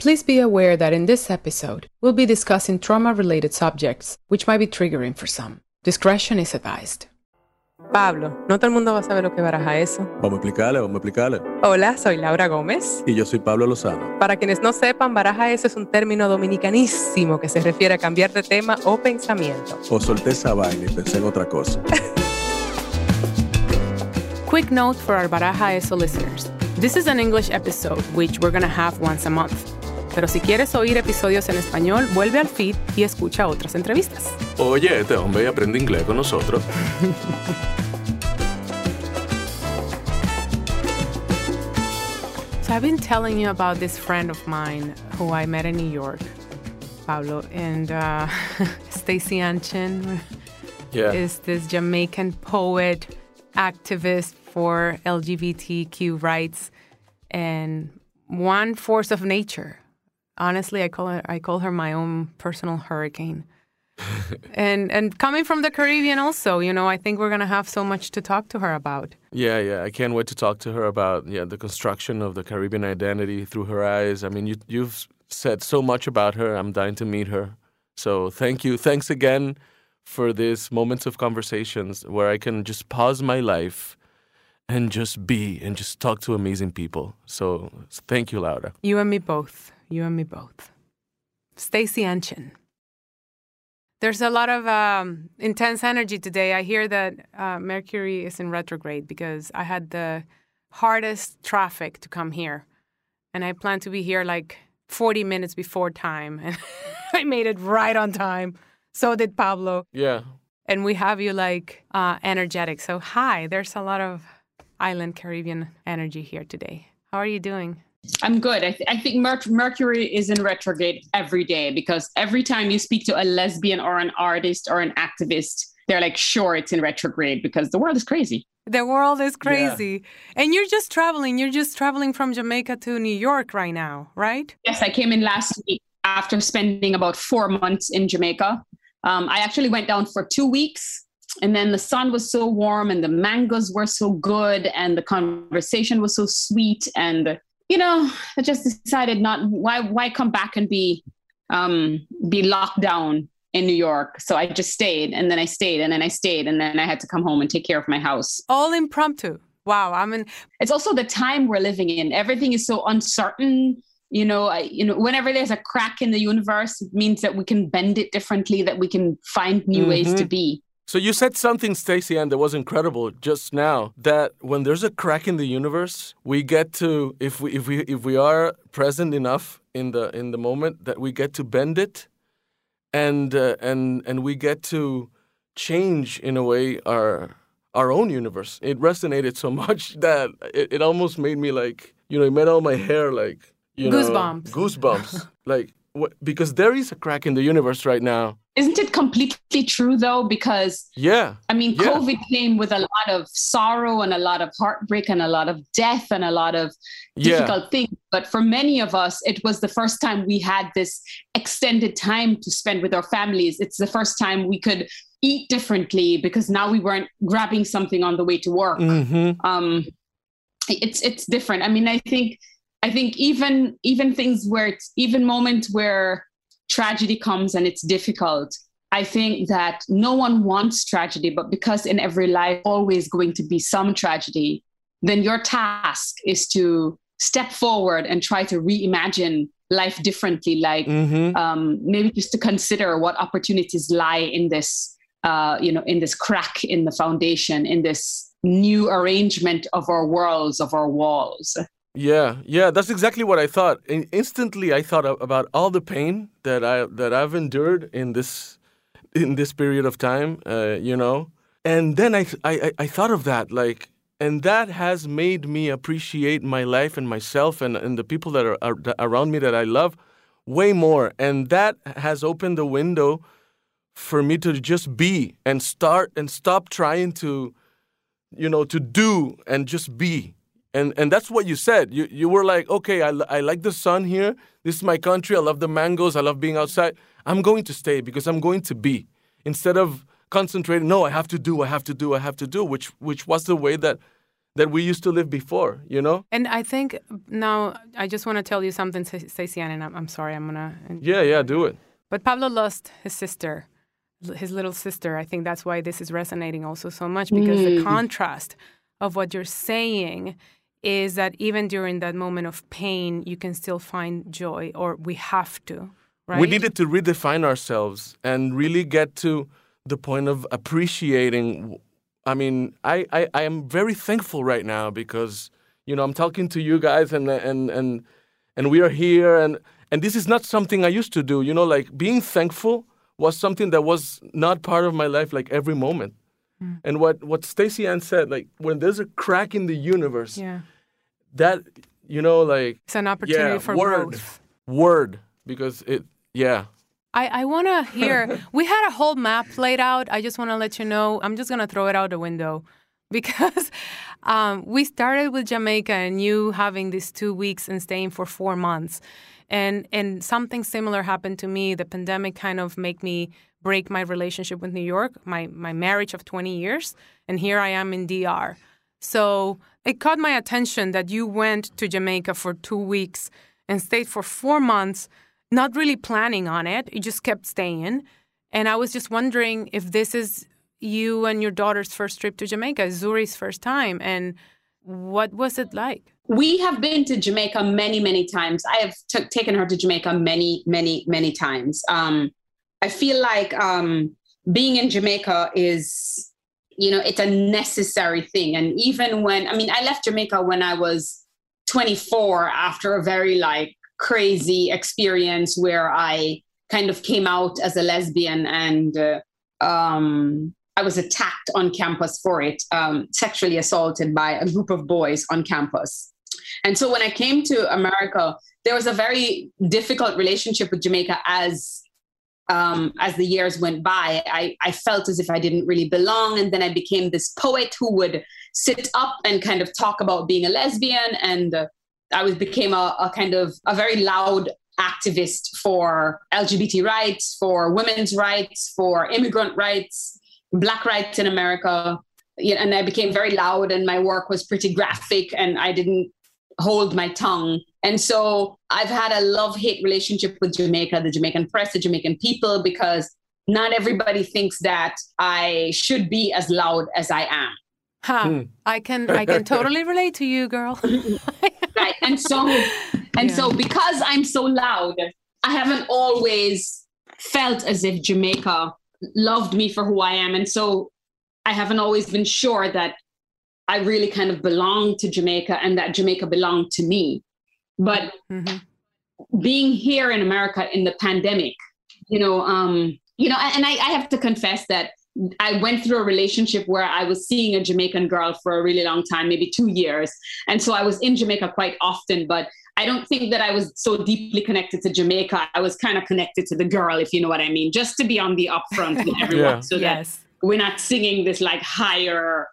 Please be aware that in this episode, we'll be discussing trauma related subjects, which might be triggering for some. Discretion is advised. Pablo, no todo el mundo va a saber lo que baraja eso. Vamos a explicarle, vamos a explicarle. Hola, soy Laura Gómez. Y yo soy Pablo Lozano. Para quienes no sepan, baraja eso es un término dominicanísimo que se refiere a cambiar de tema o pensamiento. O solté esa vaina y pensé en otra cosa. Quick note for our Baraja Eso listeners. This is an English episode, which we're going to have once a month. Pero si quieres oír episodios en español, vuelve al feed y escucha otras entrevistas. Oye, este hombre aprende inglés con nosotros. so I've been telling you about this friend of mine who I met in New York, Pablo, and uh, Staceyann Chin Yeah. is this Jamaican poet, activist for LGBTQ rights, and one force of nature. Honestly, I call her I call her my own personal hurricane. and and coming from the Caribbean also, you know, I think we're gonna have so much to talk to her about. Yeah, yeah. I can't wait to talk to her about yeah the construction of the Caribbean identity through her eyes. I mean, you you've said so much about her. I'm dying to meet her. So thank you. Thanks again for these moments of conversations where I can just pause my life and just be and just talk to amazing people. So thank you, Laura. You and me both. You and me both. Staceyann Chin. There's a lot of um, intense energy today. I hear that uh, Mercury is in retrograde because I had the hardest traffic to come here. And I planned to be here like 40 minutes before time. And I made it right on time. So did Pablo. Yeah. And we have you like uh, energetic. So, hi, there's a lot of island Caribbean energy here today. How are you doing? I'm good. I, th- I think Mer- Mercury is in retrograde every day because every time you speak to a lesbian or an artist or an activist, they're like, sure, it's in retrograde because the world is crazy. The world is crazy. And you're just traveling. You're just traveling from Jamaica to New York right now, right? Yes, I came in last week after spending about four months in Jamaica. Um, I actually went down for two weeks. And then the sun was so warm and the mangoes were so good and the conversation was so sweet. And, you know, I just decided not why why come back and be um, be locked down in New York. So I just stayed and then I stayed and then I stayed and then I had to come home and take care of my house. All impromptu. Wow. I mean, It's also the time we're living in. Everything is so uncertain. You know, I, you know, whenever there's a crack in the universe, it means that we can bend it differently, that we can find new ways to be. So you said something, Stacey, and that was incredible just now. That when there's a crack in the universe, we get to if we if we if we are present enough in the in the moment that we get to bend it, and uh, and and we get to change in a way our our own universe. It resonated so much that it, it almost made me like you know it made all my hair like you Goosebumps. know goosebumps like because there is a crack in the universe right now. Isn't it completely true though? Because Yeah. I mean, Yeah. COVID came with a lot of sorrow and a lot of heartbreak and a lot of death and a lot of Yeah. difficult things. But for many of us, it was the first time we had this extended time to spend with our families. It's the first time we could eat differently because now we weren't grabbing something on the way to work. hmm Um, it's it's different. I mean, I think I think even even things where it's even moments where tragedy comes and it's difficult. I think that no one wants tragedy, but because in every life always going to be some tragedy, then your task is to step forward and try to reimagine life differently. Like hmm um, maybe just to consider what opportunities lie in this, uh, you know, in this crack in the foundation, in this new arrangement of our worlds, of our walls. Yeah, yeah, that's exactly what I thought. In- instantly, I thought about all the pain that I that I've endured in this in this period of time. Uh, you know, and then I, I I- thought of that like, and that has made me appreciate my life and myself and and the people that are, are around me that I love way more. And that has opened the window for me to just be and start and stop trying to you know to do and just be and and that's what you said you you were like okay I, I like the sun here this is my country i love the mangoes i love being outside i'm going to stay because i'm going to be instead of concentrating no i have to do i have to do i have to do which which was the way that that we used to live before. You know? And I think now I just want to tell you something, Staceyann, and I'm, I'm sorry, I'm gonna. Yeah, yeah, do it. But Pablo lost his sister, his little sister. I think that's why this is resonating also so much because mm. the contrast of what you're saying is that even during that moment of pain, you can still find joy, or we have to. Right? We needed to redefine ourselves and really get to the point of appreciating. I mean, I, I, I am very thankful right now because you know I'm talking to you guys and and and and we are here and and this is not something I used to do. You know, like being thankful was something that was not part of my life like every moment. Mm. And what what Staceyann said, like when there's a crack in the universe, yeah. That you know, like it's an opportunity yeah, for word, growth. Word, because it, yeah. I, I want to hear. we had a whole map laid out. I just want to let you know. I'm just going to throw it out the window because um, we started with Jamaica and you having these two weeks and staying for four months. And, and something similar happened to me. The pandemic kind of made me break my relationship with New York, my, my marriage of 20 years. And here I am in DR. So it caught my attention that you went to Jamaica for two weeks and stayed for four months not really planning on it. You just kept staying. And I was just wondering if this is you and your daughter's first trip to Jamaica, Zuri's first time. And what was it like? We have been to Jamaica many, many times. I have t- taken her to Jamaica many, many, many times. Um, I feel like um, being in Jamaica is, you know, it's a necessary thing. And even when, I mean, I left Jamaica when I was 24 after a very like crazy experience where I kind of came out as a lesbian and uh, um, I was attacked on campus for it, um, sexually assaulted by a group of boys on campus. And so when I came to America, there was a very difficult relationship with Jamaica as um, as the years went by. I, I felt as if I didn't really belong, and then I became this poet who would sit up and kind of talk about being a lesbian and uh, I was became a, a kind of a very loud activist for LGBT rights, for women's rights, for immigrant rights, black rights in America. And I became very loud, and my work was pretty graphic, and I didn't hold my tongue. And so I've had a love hate relationship with Jamaica, the Jamaican press, the Jamaican people, because not everybody thinks that I should be as loud as I am. Huh. Hmm. I can I can totally relate to you, girl. right. And so and yeah. so because I'm so loud, I haven't always felt as if Jamaica loved me for who I am. And so I haven't always been sure that I really kind of belonged to Jamaica and that Jamaica belonged to me. But mm-hmm. being here in America in the pandemic, you know, um, you know, and I, I have to confess that I went through a relationship where I was seeing a Jamaican girl for a really long time, maybe two years. And so I was in Jamaica quite often, but I don't think that I was so deeply connected to Jamaica. I was kind of connected to the girl, if you know what I mean, just to be on the upfront with everyone yeah. so yes. that we're not singing this like higher,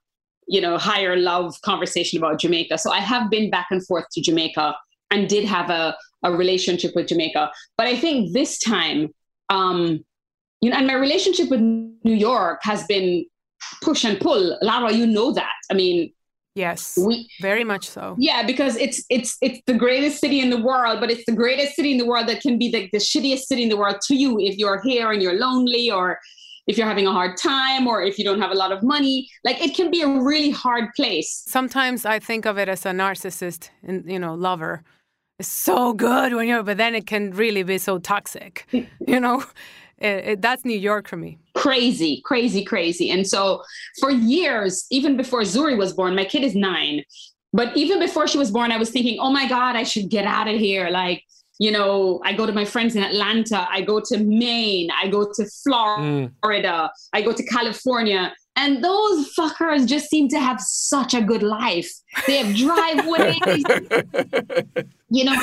you know, higher love conversation about Jamaica. So I have been back and forth to Jamaica and did have a, a relationship with Jamaica. But I think this time, um, you know, and my relationship with New York has been push and pull. Lara, you know that. I mean, yes, we, very much so. Yeah, because it's it's it's the greatest city in the world, but it's the greatest city in the world that can be the, the shittiest city in the world to you if you're here and you're lonely or if you're having a hard time or if you don't have a lot of money like it can be a really hard place sometimes i think of it as a narcissist and you know lover it's so good when you're but then it can really be so toxic you know it, it, that's New York for me. Crazy, crazy, crazy. And so for years, even before Zuri was born, my kid is nine. But even before she was born, I was thinking, oh my God, I should get out of here. Like, you know, I go to my friends in Atlanta, I go to Maine, I go to Florida, mm. I go to California. And those fuckers just seem to have such a good life. They have driveways. you know,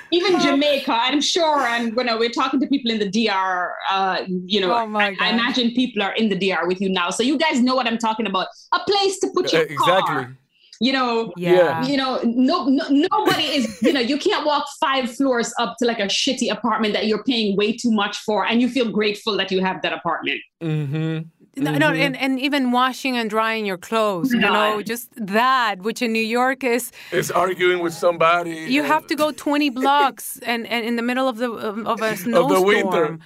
even Jamaica, I'm sure, and you know, we're talking to people in the DR, uh, you know, oh I, I, imagine people are in the DR with you now. So you guys know what I'm talking about. A place to put your exactly. car. You know yeah. you know no, no, nobody is you know you can't walk five floors up to like a shitty apartment that you're paying way too much for and you feel grateful that you have that apartment. Mm-hmm No, no, mm-hmm. and, and even washing and drying your clothes, you know, just that, which in New York is Is arguing with somebody. you have to go 20 blocks and, and in the middle of the um, of a snowstorm. winter.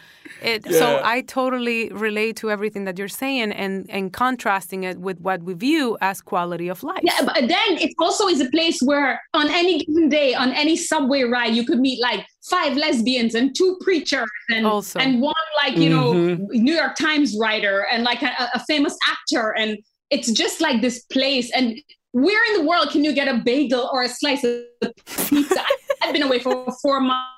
It, So I totally relate to everything that you're saying and, and contrasting it with what we view as quality of life. Yeah, but then it also is a place where on any given day, on any subway ride, you could meet like five lesbians and two preachers and Also. and one like you know Mhm. New York Times writer and like a, a famous actor, and it's just like this place. And where in the world can you get a bagel or a slice of pizza? I- I've been away for four months.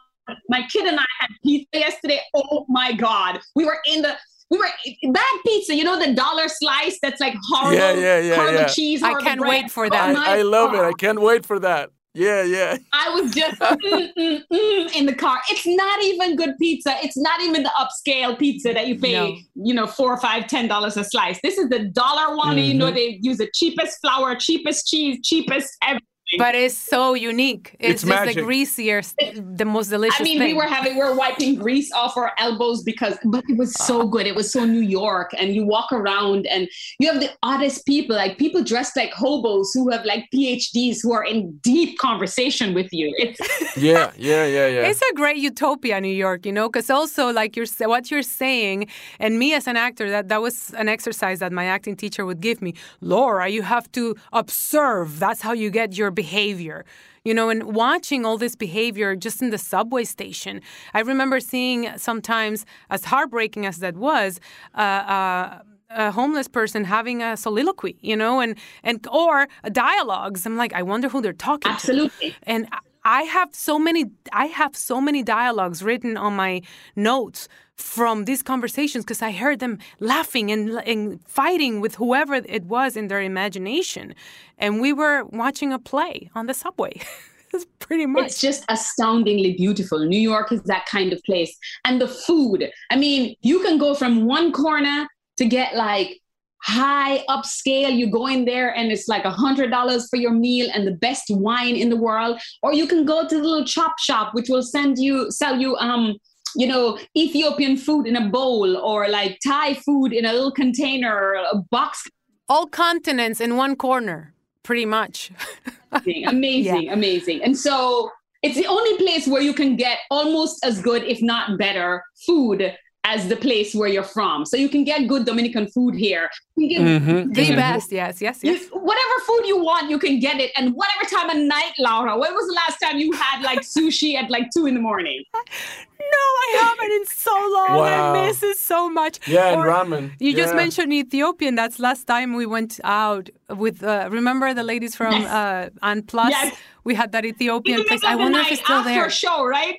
My kid and I had pizza yesterday. Oh my god, we were in the. We were bad pizza, you know the dollar slice that's like horrible, Yeah, yeah, yeah, horrible yeah. cheese. I can't bread. wait for Oh that. my I love it. I can't wait for that. Yeah, yeah. I was just mm, mm, mm, in the car. It's not even good pizza. It's not even the upscale pizza that you pay, No. you know, four, five, ten dollars a slice. This is the dollar one. and You know, Mm-hmm. they use the cheapest flour, cheapest cheese, cheapest everything. But it's so unique. It's, It's just the magic. greasiest, the most delicious I mean, thing. we were having, we were wiping grease off our elbows because, but it was ah. so good. It was so New York. And you walk around and you have the oddest people, like people dressed like hobos who have like PhDs who are in deep conversation with you. It's, Yeah, yeah, yeah, yeah. It's a great utopia, New York, you know, because also like you're what you're saying, and me as an actor, that that was an exercise that my acting teacher would give me. Laura, you have to observe. That's how you get your behavior. You know, and watching all this behavior just in the subway station. I remember seeing sometimes, as heartbreaking as that was, uh, uh, a homeless person having a soliloquy, you know, and and or dialogues. I'm like, I wonder who they're talking to absolutely. and I have so many I have so many dialogues written on my notes from these conversations because I heard them laughing and, and fighting with whoever it was in their imagination and we were watching a play on the subway That's pretty much It's just astoundingly beautiful. New York is that kind of place. And the food, I mean, you can go from one corner to get like high upscale. You go in there and it's like a hundred dollars for your meal and the best wine in the world. Or you can go to the little chop shop, which will send you sell you um you know Ethiopian food in a bowl or like Thai food in a little container or a box all continents in one corner pretty much amazing, amazing, amazing. And so it's the only place where you can get almost as good, if not better, food as the place where you're from. So you can get good Dominican food here. You can get Mhm, the mhm. best yes yes you, yes whatever food you want, you can get it. And whatever time of night, Laura, when was the last time you had like sushi at like two in the morning? no I haven't in so long Wow. I miss it so much Yeah, and ramen. You just mentioned Ethiopian. That's last time we went out with. Uh, remember the ladies from Yes. uh, Plus? Yes. We had that Ethiopian In place. I wonder if it's still after there. a show, right?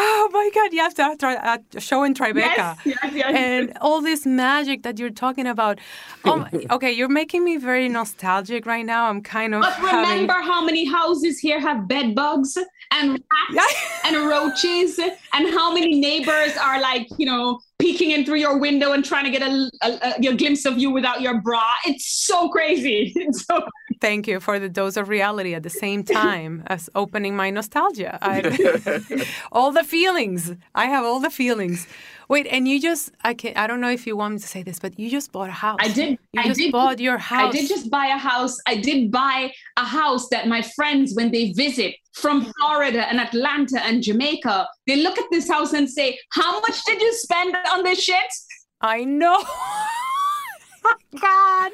Oh my God! You have to have a show in Tribeca. Yes, yes, yes. And all this magic that you're talking about. My- okay, you're making me very nostalgic right now. I'm kind of But having. remember how many houses here have bed bugs and rats and roaches, and how many neighbors are like, you know, peeking in through your window and trying to get a, a, a, a glimpse of you without your bra. It's so crazy. It's so Thank you for the dose of reality at the same time as opening my nostalgia. All the feelings. I have all the feelings. Wait, and you just I can I don't know if you want me to say this, but you just bought a house. I did. You I just did. bought your house. I did just buy a house. I did buy a house that my friends, when they visit from Florida and Atlanta and Jamaica, they look at this house and say, How much did you spend on this shit? I know. God.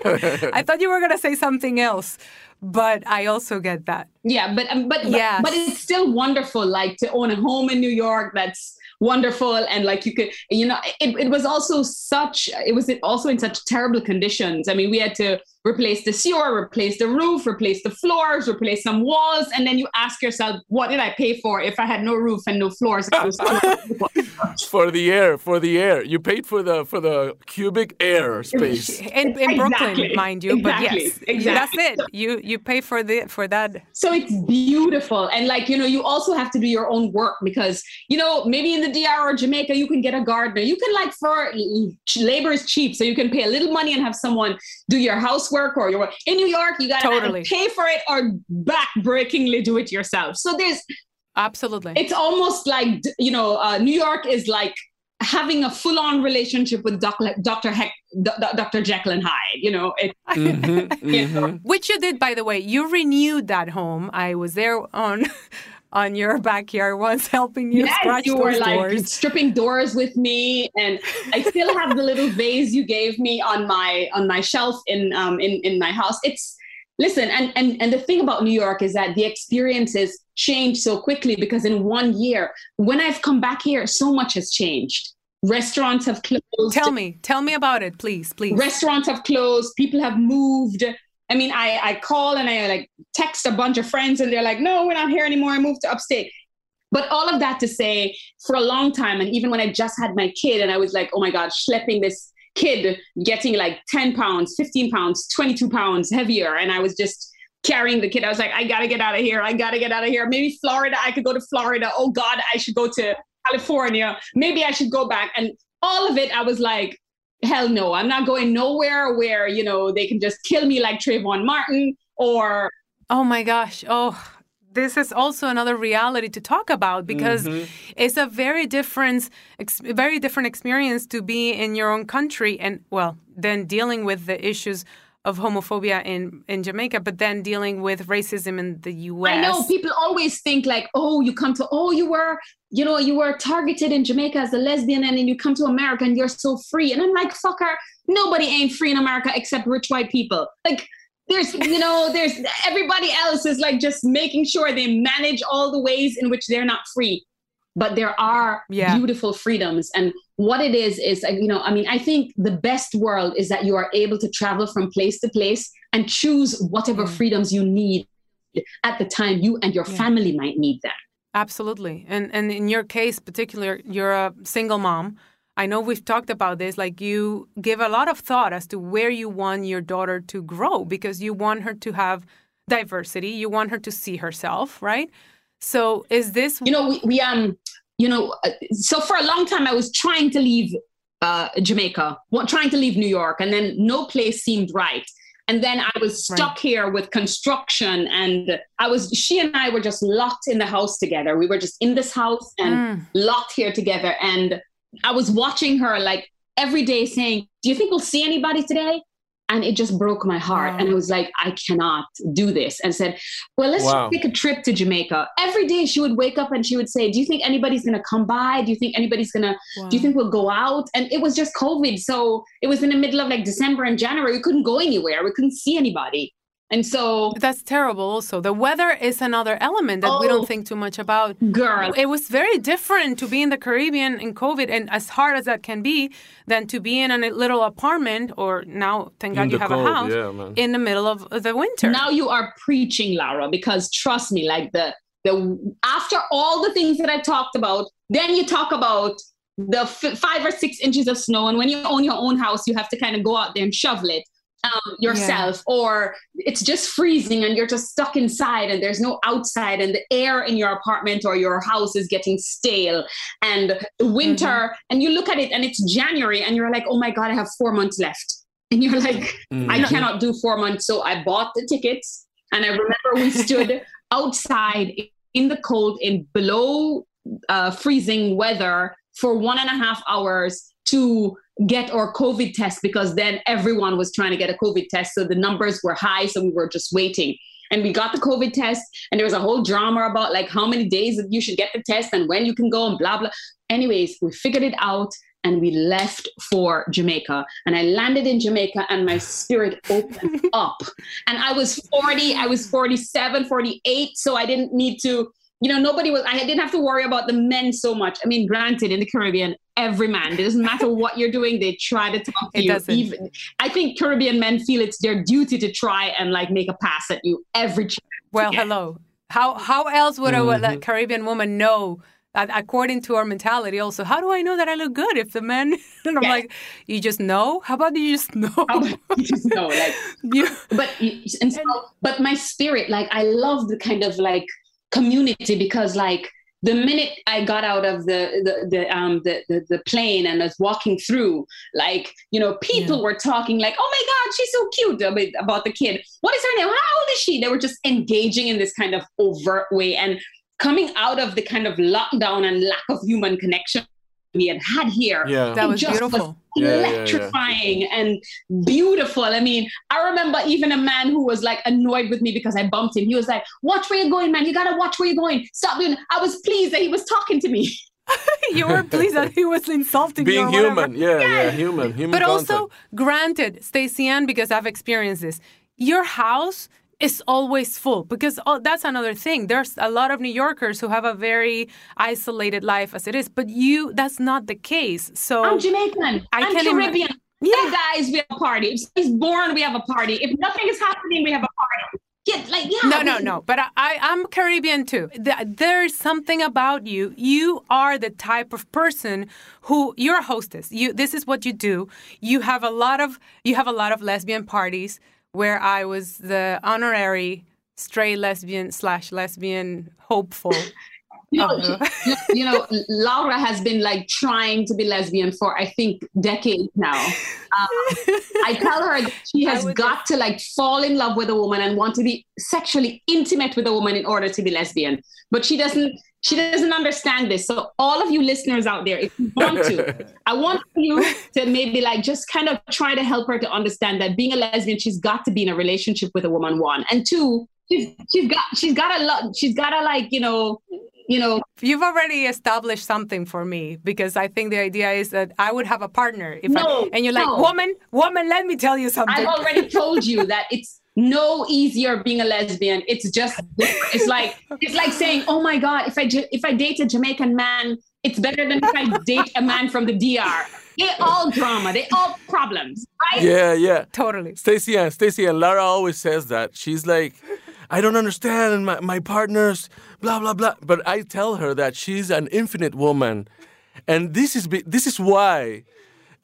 I thought you were gonna say something else, but I also get that. Yeah, but um, but Yes. but it's still wonderful, like to own a home in New York. That's wonderful, and like you could, you know, it, it was also such. It was also in such terrible conditions. I mean, we had to replace the sewer, replace the roof, replace the floors, replace some walls, and then you ask yourself, what did I pay for if I had no roof and no floors? for the air, for the air. You paid for the for the cubic air space. In, in Brooklyn, Exactly. mind you, Exactly. but yes, Exactly. that's it. You you pay for the for that. So it's beautiful. And like, you know, you also have to do your own work because, you know, maybe in the DR or Jamaica, you can get a gardener. You can like for labor is cheap. So you can pay a little money and have someone do your housework or your work. In New York, you got to Totally. pay for it or backbreakingly do it yourself. So there's, Absolutely. it's almost like, you know, uh, New York is like having a full-on relationship with Dr. Dr. Heck, Dr. Jekyll and Hyde. You know, it, Mm-hmm, you know. mm-hmm. Which you did, by the way. You renewed that home. I was there on on your backyard once, helping you yes, scratch you were like doors. stripping doors with me, and I still have the little vase you gave me on my on my shelf in um in in my house. It's listen, and and and the thing about New York is that the experiences change so quickly because in one year, when I've come back here, so much has changed. Restaurants have closed. Tell me, tell me about it, please, please. restaurants have closed people have moved i mean i i call and i like text a bunch of friends and they're like no we're not here anymore. I moved to upstate. But all of that to say for a long time and even when i just had my kid and i was like oh my god schlepping this kid getting like 10 pounds 15 pounds 22 pounds heavier and i was just carrying the kid. I was like i gotta get out of here. I gotta get out of here. Maybe florida i could go to florida. Oh god i should go to california. Maybe i should go back. And all of it i was like hell no, I'm not going nowhere where, you know, they can just kill me like Trayvon Martin or Oh my gosh. Oh, this is also another reality to talk about because Mhm. it's a very different, ex- very different experience to be in your own country and well, then dealing with the issues of homophobia in in Jamaica, but then dealing with racism in the U.S. I know people always think like, oh, you come to, oh, you were, you know, you were targeted in Jamaica as a lesbian and then you come to America and you're so free. And I'm like, fucker, nobody ain't free in America except rich white people. Like, there's, you know, there's everybody else is like just making sure they manage all the ways in which they're not free. But there are Yeah. beautiful freedoms. And what it is, is, uh, you know, I mean, I think the best world is that you are able to travel from place to place and choose whatever freedoms you need at the time you and your Yeah. family might need them. Absolutely. And and in your case particular, you're a single mom. I know we've talked about this like you give a lot of thought as to where you want your daughter to grow because you want her to have diversity, you want her to see herself, right? So is this You know, we, we um, you know, uh, so for a long time I was trying to leave uh, Jamaica, trying to leave New York, and then no place seemed right. And then I was Right. stuck here with construction, and I was. She and I were just locked in the house together. We were just in this house and Mm, locked here together. And I was watching her like every day saying, Do you think we'll see anybody today? And it just broke my heart. Wow. And I was like, I cannot do this. And said, Well, let's Wow. take a trip to Jamaica. Every day she would wake up and she would say, Do you think anybody's going to come by? Do you think anybody's going to, wow. do you think we'll go out? And it was just COVID. So it was in the middle of like December and January. We couldn't go anywhere. We couldn't see anybody. And so, That's terrible also. The weather is another element that we Oh. don't think too much about. girl, It was very different to be in the Caribbean in COVID, and as hard as that can be, than to be in a little apartment, or now, thank God you have cold, a house, yeah, in the middle of the winter. now you are preaching Lara because trust me like the the after all the things that I talked about then you talk about the f- five or six inches of snow and when you own your own house you have to kind of go out there and shovel it um, yourself or it's just freezing and you're just stuck inside and there's no outside and the air in your apartment or your house is getting stale and winter and you look at it and it's January and you're like oh my god I have four months left and you're like I Mhm. cannot do four months. So I bought the tickets. And I remember we stood outside in the cold in below uh, freezing weather for one and a half hours to get our COVID test because then everyone was trying to get a COVID test. So the numbers were high. So we were just waiting. And we got the COVID test, and there was a whole drama about like how many days you should get the test and when you can go and blah blah. Anyways, we figured it out and we left for Jamaica. And I landed in Jamaica and my spirit opened up. And I was 40, I was 47, 48. So I didn't need to, you know, nobody was, I didn't have to worry about the men so much. I mean, granted, in the Caribbean, every man, it doesn't matter what you're doing, they try to talk to It you. doesn't. Even, I think Caribbean men feel it's their duty to try and like make a pass at you every chance. well, hello. How how else would a Mhm. like, Caribbean woman know? According to our mentality, also, how do I know that I look good if the men? And I'm Yeah. like, you just know. How about you just know? How about you just know, like, you, but and so, but my spirit like i love the kind of like community because like the minute i got out of the the, the um the, the the plane and was walking through like you know people were talking like oh my god she's so cute about, about the kid what is her name how old is she they were just engaging in this kind of overt way and coming out of the kind of lockdown and lack of human connection we had had here. Yeah. That was just beautiful. Yeah, yeah, yeah. electrifying and beautiful. I mean, I remember even a man who was like annoyed with me because I bumped him. He was like, "Watch where you're going, man. You gotta watch where you're going. Stop doing." I was pleased that he was talking to me. you were pleased that he was insulting you Being or whatever. human, yeah, yeah, human, human. But also, granted, Staceyann, because I've experienced this, your house is always full because oh, that's another thing. There's a lot of New Yorkers who have a very isolated life as it is, but you, that's not the case. So I'm Jamaican. I I'm ima- Caribbean. Yeah. Hey guys, we have a party. If he's born, we have a party. If nothing is happening, we have a party. Get like yeah. No, no, no. But I, I, I'm Caribbean too. There's something about you. You are the type of person who you're a hostess. You. This is what you do. You have a lot of you have a lot of lesbian parties where I was the honorary stray lesbian slash lesbian hopeful. You know, Oh. you, know, Laura has been like trying to be lesbian for I think decades now. Um, I tell her that she has got to like fall in love with a woman and want to be sexually intimate with a woman in order to be lesbian, but she doesn't. She doesn't understand this. So all of you listeners out there, if you want to, I want you to maybe like just kind of try to help her to understand that being a lesbian, she's got to be in a relationship with a woman. One and two, she's she's got she's got a lot. She's got to like you know, you know, You've already established something for me because I think the idea is that I would have a partner. If No, I, and you're like, no. woman, woman, let me tell you something. I've already told you that it's no easier being a lesbian. It's just it's like it's like saying, "Oh my god, if I if I date a Jamaican man, it's better than if I date a man from the DR." They all drama. They all problems, right? yeah, yeah. totally. Stacey and Stacey and Lara always says that. She's like, I don't understand my, my partners, blah blah blah. But I tell her that she's an infinite woman, and this is be- this is why.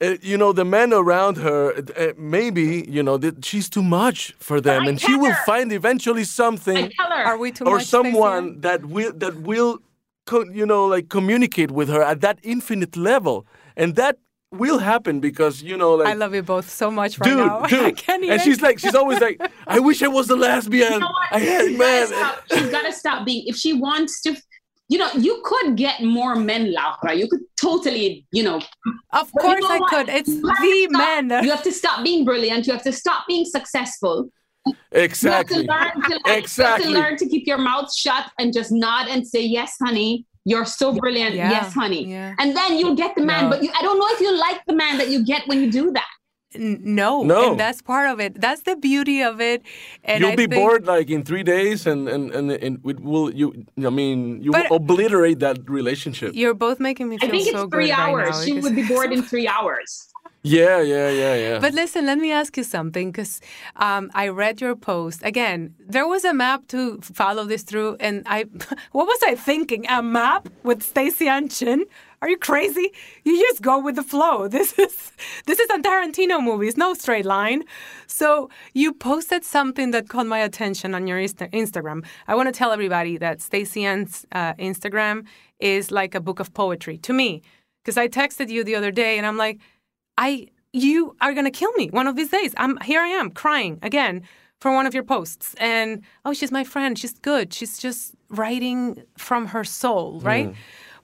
Uh, you know the men around her uh, maybe you know that she's too much for them and she tell will find eventually something. Are we too or much? Staceyann? someone that will that will co- you know like communicate with her at that infinite level and that will happen because you know like I love you both so much right dude, now. dude. I can't even. and she's like, she's always like, I wish I was the lesbian. You know? I had She's man. gotta She's got to stop being. If she wants to, you know, you could get more men, Laura. You could totally, you know, of But you course know I what? could. It's You have the stop- men. You have to stop being brilliant. You have to stop being successful. Exactly. You have to learn to, like, you have Exactly. to learn to keep your mouth shut and just nod and say, "Yes, honey, you're so brilliant. Yeah, Yes, honey." yeah. And then you'll get the man. No. But you, I don't know if you like the man that you get when you do that. No, No. and that's part of it. That's the beauty of it. And You'll I be think- bored like in three days, and and and, and it will you. I mean, you But- will obliterate that relationship. You're both making me feel I feel think so it's three good right hours. now she because- would be bored in three hours. Yeah, yeah, yeah, yeah. But listen, let me ask you something because um, I read your post. Again, there was a map to follow this through, and I, what was I thinking? A map with Staceyann Chin? Are you crazy? You just go with the flow. This is this is a Tarantino movie. It's no straight line. So you posted something that caught my attention on your Insta- Instagram. I want to tell everybody that Staceyann's uh, Instagram is like a book of poetry to me because I texted you the other day, and I'm like. I you are gonna kill me one of these days. I'm here I am crying again for one of your posts. And oh, she's my friend. She's good. She's just writing from her soul, right?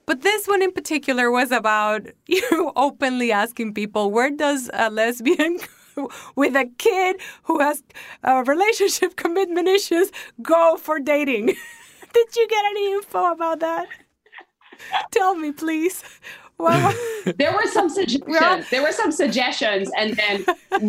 But this one in particular was about you openly asking people, where does a lesbian with a kid who has uh, relationship commitment issues go for dating? Did you get any info about that? Tell me, please. Well, There were some suggestions. Well- there were some suggestions, and then,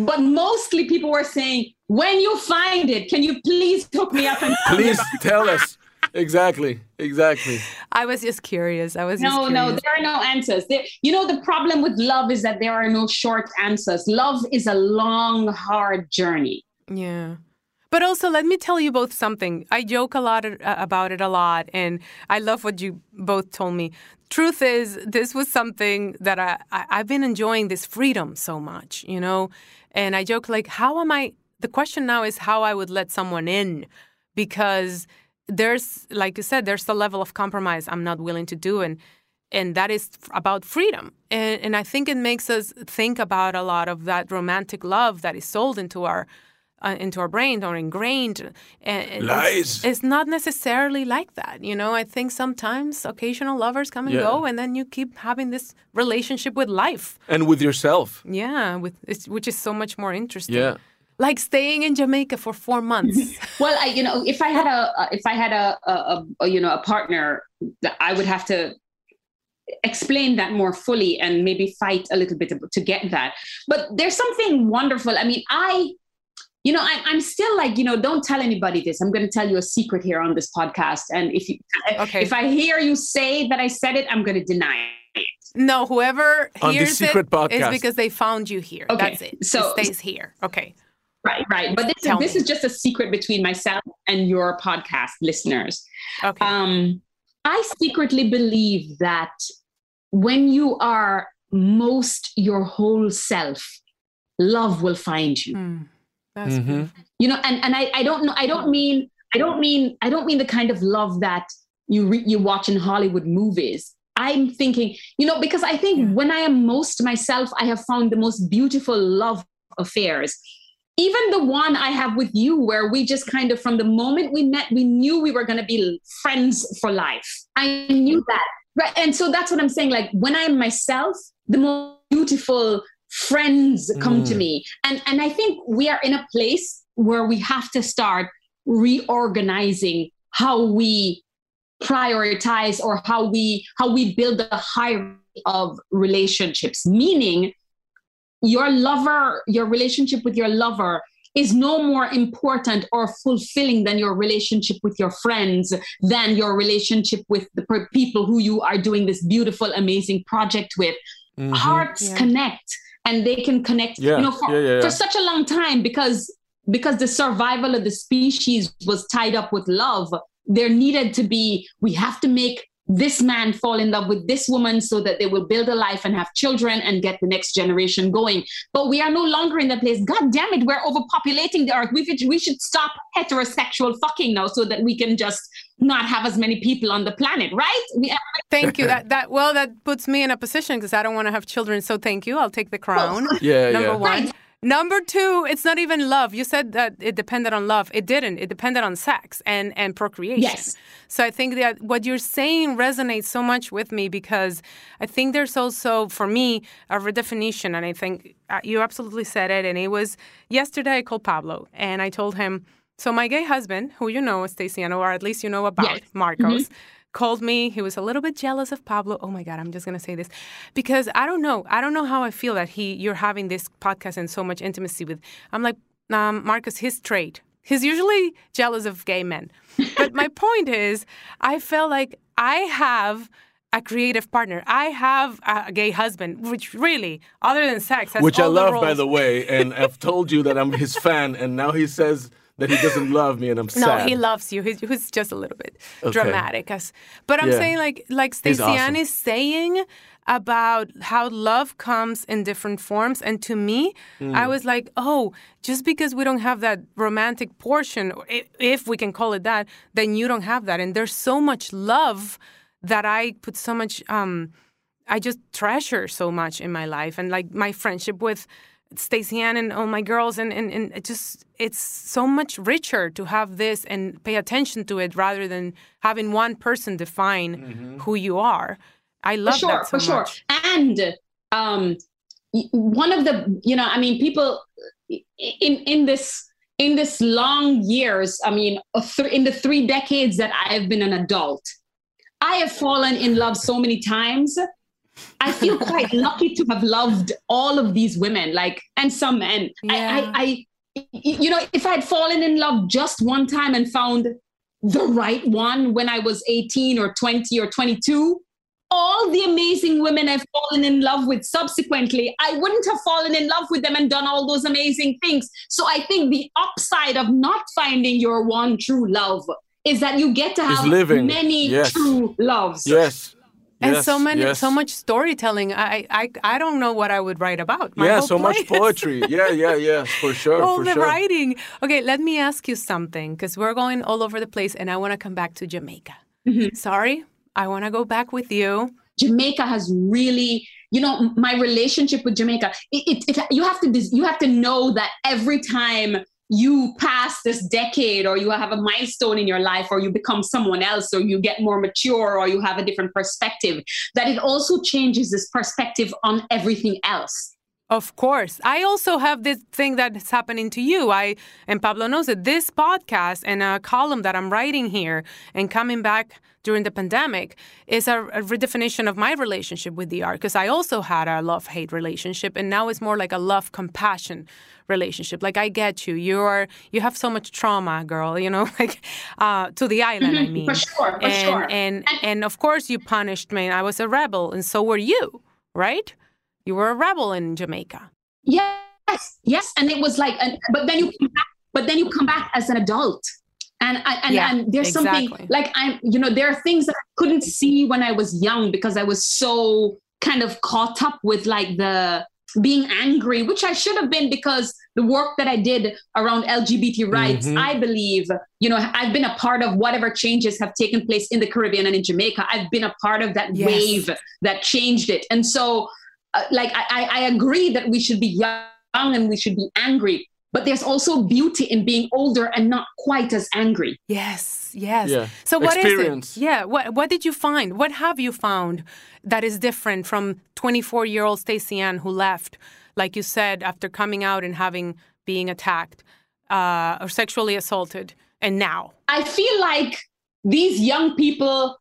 but mostly people were saying, "When you find it, can you please hook me up and Please about-" tell us. Exactly, exactly. I was just curious. I was just No, no, there are no answers. There, you know, the problem with love is that there are no short answers. Love is a long, hard journey. Yeah. But also, let me tell you both something. I joke a lot uh, about it a lot, and I love what you both told me. Truth is, this was something that I, I I've been enjoying this freedom so much, you know. And I joke like, how am I? The question now is how I would let someone in, because there's, like you said, there's a level of compromise I'm not willing to do, and and that is about freedom. And, and I think it makes us think about a lot of that romantic love that is sold into our uh, into our brain or ingrained. And Lies. It's, it's not necessarily like that. You know, I think sometimes occasional lovers come and Yeah. go, and then you keep having this relationship with life. And with yourself. Yeah, with it's, which is so much more interesting. Yeah. Like staying in Jamaica for four months. Well, I, you know, if I had a, a- if I had a, a, a, a, you know, a partner, I would have to explain that more fully and maybe fight a little bit to get that. But there's something wonderful. I mean, I, you know, I, I'm still like, you know, don't tell anybody this. I'm going to tell you a secret here on this podcast. And if you, Okay. if I hear you say that I said it, I'm going to deny it. no, whoever On the hears secret it podcast. is because they found you here. Okay, That's it. so- it stays here. Okay. Right, right. But this, is, this is just a secret between myself and your podcast listeners. Okay. Um, I secretly believe that when you are most your whole self, love will find you. Hmm. That's Mhm. You know, and and I, I don't know. I don't mean I don't mean I don't mean the kind of love that you re- you watch in Hollywood movies. I'm thinking, you know, because I think Yeah. when I am most myself, I have found the most beautiful love affairs. Even the one I have with you, where we just kind of from the moment we met, we knew we were going to be friends for life. I knew that. Right. And so that's what I'm saying. Like when I'm myself, the most beautiful friends come to Mm. me. And and I think we are in a place where we have to start reorganizing how we prioritize or how we how we build a hierarchy of relationships meaning your lover your relationship with your lover is no more important or fulfilling than your relationship with your friends than your relationship with the people who you are doing this beautiful amazing project with Mhm. hearts Yeah. connect and they can connect Yeah, you know for, yeah, yeah, for such a long time because because the survival of the species was tied up with love. There needed to be we have to make this man fall in love with this woman so that they will build a life and have children and get the next generation going. But we are no longer in that place. God damn it we're overpopulating the earth. We should, we should stop heterosexual fucking now so that we can just not have as many people on the planet right we, Thank you. That that well, that puts me in a position because I don't want to have children. So thank you. I'll take the crown. Yeah, Number yeah. one. Right. Number two, it's not even love. You said that it depended on love. It didn't. It depended on sex and and procreation. Yes. So I think that what you're saying resonates so much with me because I think there's also for me a redefinition, and I think uh, you absolutely said it. And it was yesterday. I called Pablo and I told him. So my gay husband, who you know, Stacey, or at least you know about, Yes. Marcos, called me. He was a little bit jealous of Pablo. Oh my God, I'm just gonna say this because I don't know. I don't know how I feel that he you're having this podcast and so much intimacy with. I'm like, um, Marcus, he's straight. He's usually jealous of gay men. But my point is, I felt like I have a creative partner. I have a gay husband, which really, other than sex, has Which I love, by roles. the way. And I've told you that I'm his fan, and now he says that he doesn't love me, and I'm sad. No, he loves you. He's, he's just a little bit Okay. dramatic. As, but I'm Yeah. saying like like Stacey awesome. Ann is saying about how love comes in different forms. And to me, Mm. I was like, oh, just because we don't have that romantic portion, if we can call it that, then you don't have that. And there's so much love that I put so much um I just treasure so much in my life and like my friendship with Staceyann and all my girls and, and, and it just it's so much richer to have this and pay attention to it rather than having one person define who you are. I love for sure, that so for sure. And um, one of the, you know, I mean, people in in this in this long years. I mean, in the three decades that I have been an adult, I have fallen in love so many times. I feel quite lucky to have loved all of these women, like and some men. Yeah. I, I, I, you know, if I had fallen in love just one time and found the right one when I was 18 or 20 or 22, all the amazing women I've fallen in love with subsequently, I wouldn't have fallen in love with them and done all those amazing things. So I think the upside of not finding your one true love is that you get to have many Yes. true loves. Yes. And yes, so many, yes. so much storytelling. I, I, I don't know what I would write about. My yeah, whole so much poetry. Yeah, yeah, yeah, for sure, all for the sure. writing. Okay, let me ask you something because we're going all over the place, and I want to come back to Jamaica. Mm-hmm. Sorry, I want to go back with you. Jamaica has really, you know, my relationship with Jamaica. It, it, it you have to you have to know that every time you pass this decade or you have a milestone in your life or you become someone else or you get more mature or you have a different perspective, that it also changes this perspective on everything else. Of course. I also have this thing that's happening to you. I and Pablo knows that this podcast and a column that I'm writing here and coming back during the pandemic is a, a redefinition of my relationship with the art because I also had a love-hate relationship and now it's more like a love-compassion relationship. Like I get you. You're you have so much trauma, girl, you know, like uh, to the island, Mhm, I mean. for sure, for and, sure. And and of course you punished me. I was a rebel and so were you, right? You were a rebel in Jamaica. Yes, yes, and it was like, and, but then you, come back, but then you come back as an adult, and I- and, Yeah, and there's something like I'm, you know, there are things that I couldn't see when I was young because I was so kind of caught up with like the being angry, which I should have been because the work that I did around LGBT rights, Mhm. I believe, you know, I've been a part of whatever changes have taken place in the Caribbean and in Jamaica. I've been a part of that Yes. wave that changed it, and so uh, like I, I I agree that we should be young and we should be angry, but there's also beauty in being older and not quite as angry. Yes, yes. Yeah. So what is Experience. it? Yeah. What What did you find? What have you found that is different from 24 year old Staceyann who left, like you said, after coming out and having being attacked uh, or sexually assaulted, and now? I feel like these young people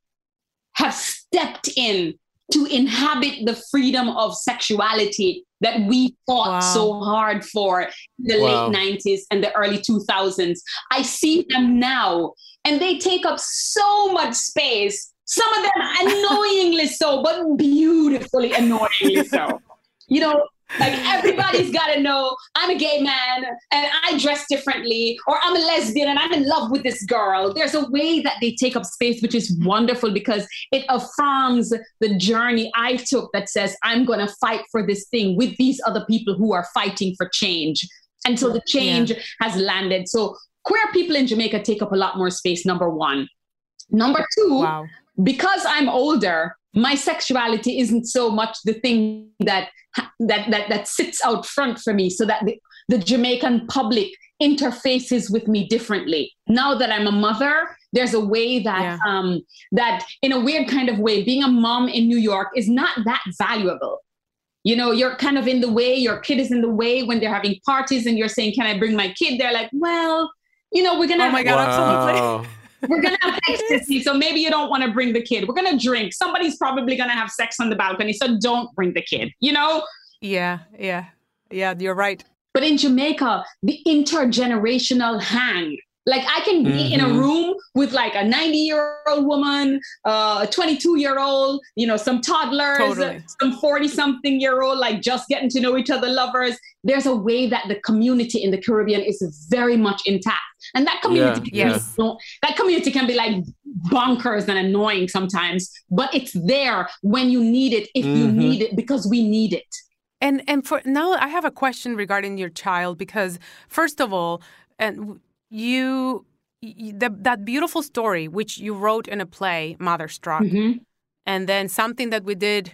have stepped in to inhabit the freedom of sexuality that we fought Wow. so hard for in the Wow. late 90s and the early 2000s. I see them now, and they take up so much space. Some of them annoyingly so, but beautifully annoyingly so. You know, like everybody's got to know I'm a gay man and I dress differently, or I'm a lesbian and I'm in love with this girl. There's a way that they take up space, which is wonderful because it affirms the journey I took that says, I'm going to fight for this thing with these other people who are fighting for change. And so the change has landed. So queer people in Jamaica take up a lot more space, number one. Number two, Wow. because I'm older, my sexuality isn't so much the thing that that that that sits out front for me, so that the, the Jamaican public interfaces with me differently. Now that I'm a mother, there's a way that Yeah. um, that in a weird kind of way, being a mom in New York is not that valuable. You know, you're kind of in the way, your kid is in the way when they're having parties and you're saying, Can I bring my kid? They're like, Well, you know, we're gonna Oh have my God, absolutely. Wow. we're gonna have ecstasy, so maybe you don't want to bring the kid. We're gonna drink. Somebody's probably gonna have sex on the balcony, so don't bring the kid. You know. Yeah, yeah, yeah. You're right. But in Jamaica, the intergenerational hang. Like I can be in a Mhm. room with like a 90 year old woman, uh, a 22 year old, you know, some toddlers, Totally. some 40 something year old, like just getting to know each other, lovers. There's a way that the community in the Caribbean is very much intact. And that community, Yeah, can be so- that community can be like bonkers and annoying sometimes, but it's there when you need it, if you Mhm. need it, because we need it. And and for now, I have a question regarding your child because first of all, and you, y the, that beautiful story which you wrote in a play, MotherStruck, Mhm. and then something that we did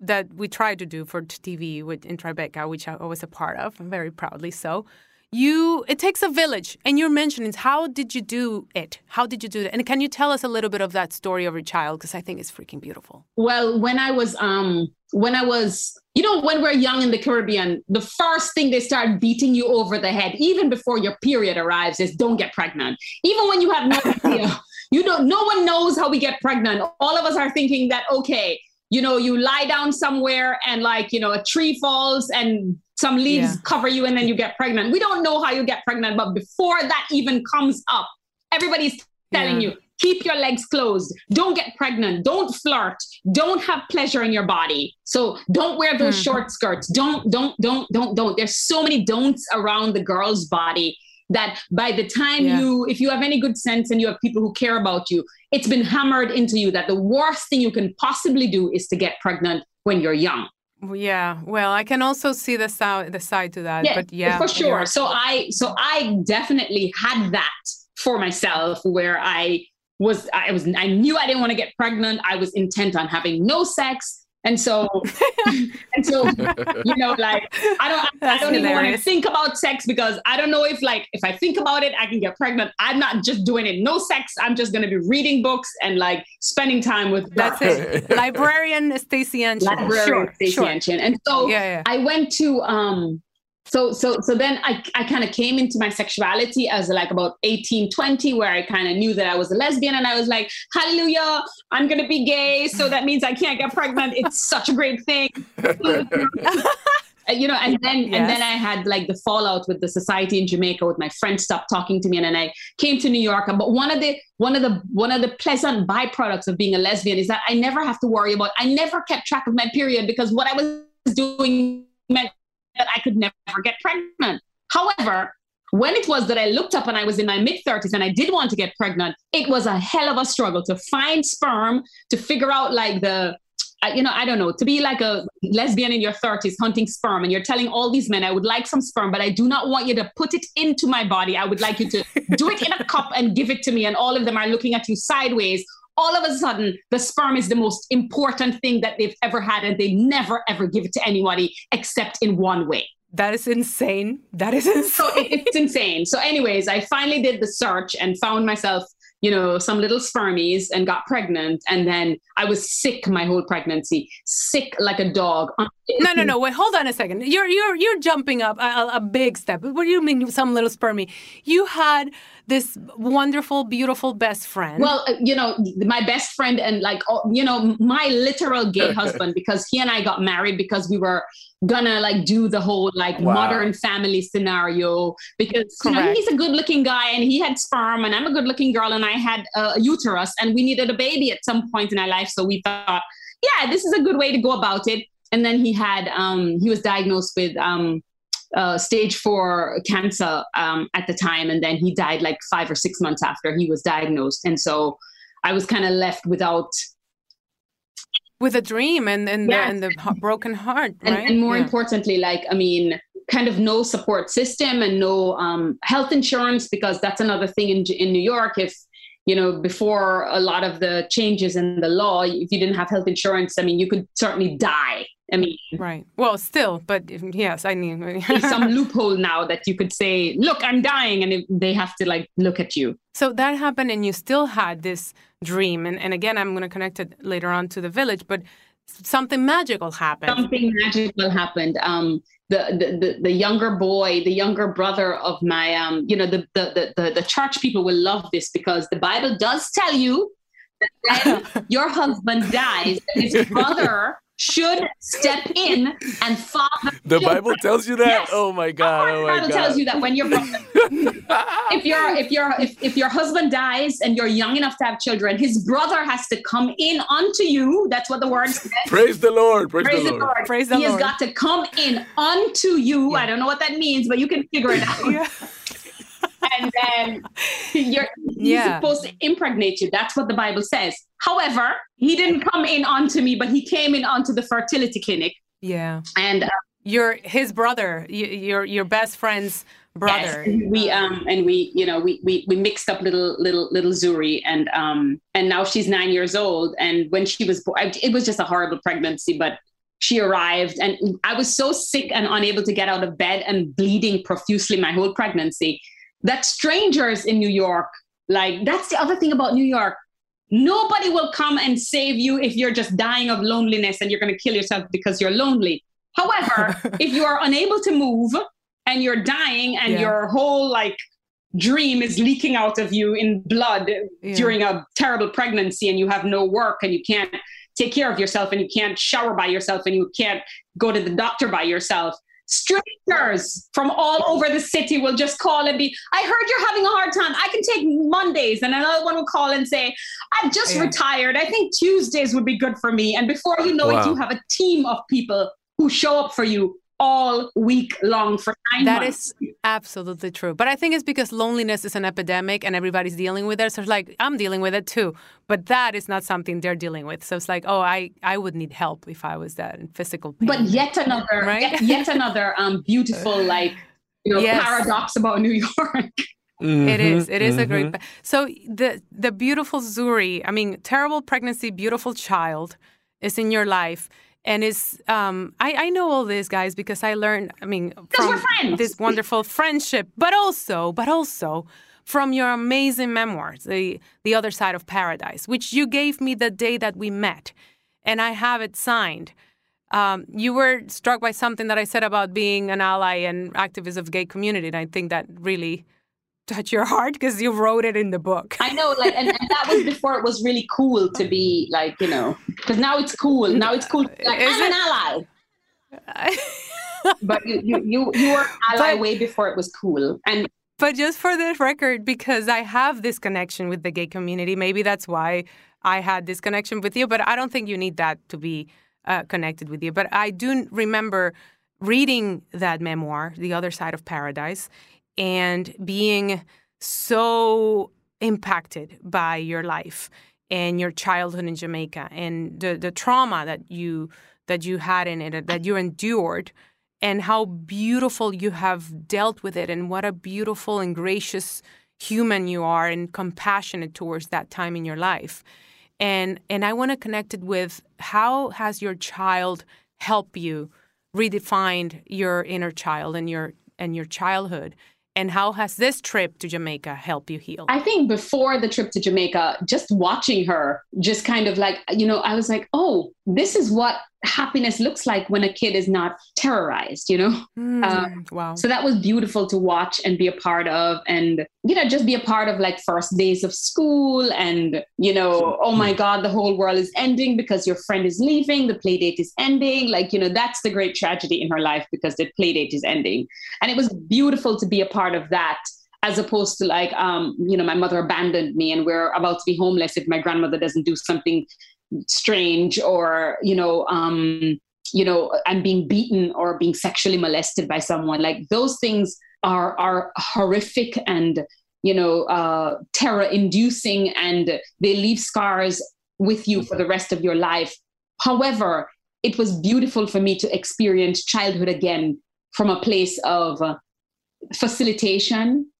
that we tried to do for TV with in Tribeca, which I was a part of, very proudly so. You, it takes a village, and you're mentioning how did you do it? How did you do it? And can you tell us a little bit of that story of your child? Because I think it's freaking beautiful. Well, when I was um when I was you know when we're young in the Caribbean, the first thing they start beating you over the head even before your period arrives is don't get pregnant. Even when you have no idea. You don't no one knows how we get pregnant. All of us are thinking that okay, you know, you lie down somewhere and like, you know, a tree falls and some leaves Yeah. cover you and then you get pregnant. We don't know how you get pregnant, but before that even comes up, everybody's telling Yeah. you keep your legs closed don't get pregnant don't flirt don't have pleasure in your body so don't wear those Hmm. short skirts don't don't don't don't don't there's so many don'ts around the girl's body that by the time Yeah. you if you have any good sense and you have people who care about you it's been hammered into you that the worst thing you can possibly do is to get pregnant when you're young Yeah, well, I can also see the side the side to that, but yeah, for sure. you're- So I so I definitely had that for myself where I was I was I knew I didn't want to get pregnant. I was intent on having no sex And so, and so, you know, like I don't, I don't even want to think about sex because I don't know if, like, if I think about it, I can get pregnant. I'm not just doing it, no sex. I'm just going to be reading books and like spending time with. That's it. Librarian Staceyann Chin. Librarian sure, Stacy sure. Anchin. And so yeah, yeah. I went to um so so so then i, I kind of came into my sexuality as like about 18 20 where i kind of knew that i was a lesbian and i was like hallelujah i'm gonna be gay. So that means i can't get pregnant. It's such a great thing. You know and then yes. and then i had like the fallout with the society in jamaica with my friends stopped talking to me and then i came to new york. But one of the one of the one of the pleasant byproducts of being a lesbian is that i never have to worry about i never kept track of my period because what i was doing meant that I could never get pregnant. However, when it was that I looked up and I was in my mid 30s and I did want to get pregnant, it was a hell of a struggle to find sperm, to figure out like the, uh, you know, I don't know, to be like a lesbian in your 30s hunting sperm and you're telling all these men, I would like some sperm, but I do not want you to put it into my body. I would like you to do it in a cup and give it to me. And all of them are looking at you sideways all of a sudden the sperm is the most important thing that they've ever had and they never ever give it to anybody except in one way. That is insane. That is insane. so it's insane. So anyways i finally did the search and found myself you know, some little spermies and got pregnant. And then I was sick my whole pregnancy, sick like a dog. No, no, no. Wait, hold on a second. You're you're you're jumping up a, a big step. What do you mean, some little spermie? You had this wonderful, beautiful best friend. Well, uh, you know, my best friend and like, you know, my literal gay husband because he and I got married because we were gonna like do the whole like wow. modern family scenario because you know, he's a good looking guy and he had sperm and I'm a good looking girl and I had a uterus and we needed a baby at some point in our life. So we thought, yeah, this is a good way to go about it. And then he had, um, he was diagnosed with um, uh, stage four cancer um, at the time. And then he died like five or six months after he was diagnosed. And so I was kind of left without with a dream and and, yes. the, and the broken heart right? and, and more yeah. importantly like i mean kind of no support system and no um, health insurance because that's another thing in, in new york if you know before a lot of the changes in the law if you didn't have health insurance i mean you could certainly die I mean, right. Well, still, but yes, I mean, some loophole now that you could say, "Look, I'm dying," and they have to like look at you. So that happened, and you still had this dream, and and again, I'm going to connect it later on to the village, but something magical happened. Something magical happened. Um, the, the, the, the younger boy, the younger brother of my, um, you know, the, the, the, the church people will love this because the Bible does tell you that when your husband dies, his brother should step in and father. The children. Bible tells you that. Yes. Oh my God! Oh my the Bible God. tells you that when you're if your if your if, if your husband dies and you're young enough to have children, his brother has to come in unto you. That's what the word says. Praise the Lord. Praise, Praise the, Lord. Lord. Praise the he Lord. He has got to come in unto you. Yeah. I don't know what that means, but you can figure it out. Yeah and then you're yeah. supposed to impregnate you. That's what the Bible says. However, he didn't come in onto me, but he came in onto the fertility clinic. Yeah. And uh, your his brother, your your best friend's brother. Yes, we um and we you know we we we mixed up little little little Zuri and um and now she's nine years old and when she was born it was just a horrible pregnancy but she arrived and I was so sick and unable to get out of bed and bleeding profusely my whole pregnancy that strangers in New York, like that's the other thing about New York. Nobody will come and save you if you're just dying of loneliness and you're going to kill yourself because you're lonely. However, if you are unable to move and you're dying and yeah. your whole like dream is leaking out of you in blood yeah. during a terrible pregnancy and you have no work and you can't take care of yourself and you can't shower by yourself and you can't go to the doctor by yourself strangers from all over the city will just call and be, I heard you're having a hard time. I can take Mondays. And another one will call and say, I've just yeah. retired. I think Tuesdays would be good for me. And before you know wow. it, you have a team of people who show up for you all week long for nine that months. That is absolutely true. But I think it's because loneliness is an epidemic and everybody's dealing with it. So it's like, I'm dealing with it too. But that is not something they're dealing with. So it's like, oh, I, I would need help if I was that in physical pain. But yet another, right? yet, yet another um, beautiful, like, you know, yes. paradox about New York. Mm-hmm, it is. It is mm-hmm. a great. Mm-hmm. So the the beautiful Zuri. I mean, terrible pregnancy, beautiful child is in your life and it's um, I, I know all these guys because I learned I mean we're from friends. this wonderful friendship, but also but also from your amazing memoirs, the the other side of paradise, which you gave me the day that we met, and I have it signed. Um, you were struck by something that I said about being an ally and activist of gay community, and I think that really touched your heart because you wrote it in the book. I know, like, and, and that was before it was really cool to be like, you know, because now it's cool. Now it's cool. Like, Is I'm an ally. But you, you, you, you were an ally But- way before it was cool. And But just for the record, because I have this connection with the gay community, maybe that's why I had this connection with you. But I don't think you need that to be uh, connected with you. But I do remember reading that memoir, The Other Side of Paradise, and being so impacted by your life and your childhood in Jamaica and the, the trauma that you that you had in it that you endured and how beautiful you have dealt with it and what a beautiful and gracious human you are and compassionate towards that time in your life. And and i want to connect it with how has your child helped you redefine your inner child and your and your childhood and how has this trip to jamaica helped you heal? I think before the trip to Jamaica, just watching her, just kind of like, you know, I was like, oh, this is what happiness looks like when a kid is not terrorized, you know? Mm, um, wow So that was beautiful to watch and be a part of, and you know, just be a part of like first days of school, and you know, oh my God, the whole world is ending because your friend is leaving, the play date is ending. Like you know, that's the great tragedy in her life because the play date is ending, and it was beautiful to be a part of that. As opposed to like, um, you know, my mother abandoned me, and we're about to be homeless if my grandmother doesn't do something strange, or you know, um, you know i'm being beaten or being sexually molested by someone. Like those things are are horrific and you know uh, terror inducing and they leave scars with you for the rest of your life. However it was beautiful for me to experience childhood again from a place of uh, facilitation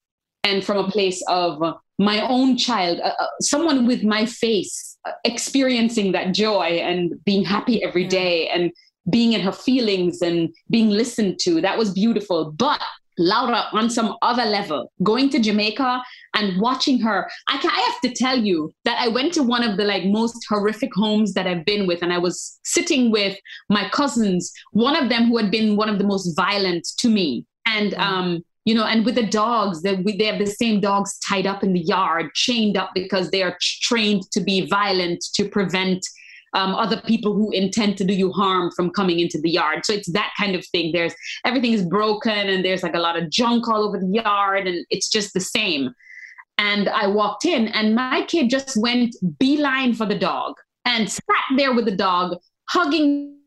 and from a place of my own child uh, uh, someone with my face experiencing that joy and being happy every day and being in her feelings and being listened to. That was beautiful. But Laura, on some other level, going to Jamaica and watching her, I, ca- I have to tell you that I went to one of the like most horrific homes that I've been with, and I was sitting with my cousins, one of them who had been one of the most violent to me, and um, you know, and with the dogs, that they have the same dogs tied up in the yard, chained up because they are trained to be violent to prevent um, other people who intend to do you harm from coming into the yard. So it's that kind of thing. There's everything is broken and there's like a lot of junk all over the yard and it's just the same. And I walked in and my kid just went beeline for the dog and sat there with the dog, hugging,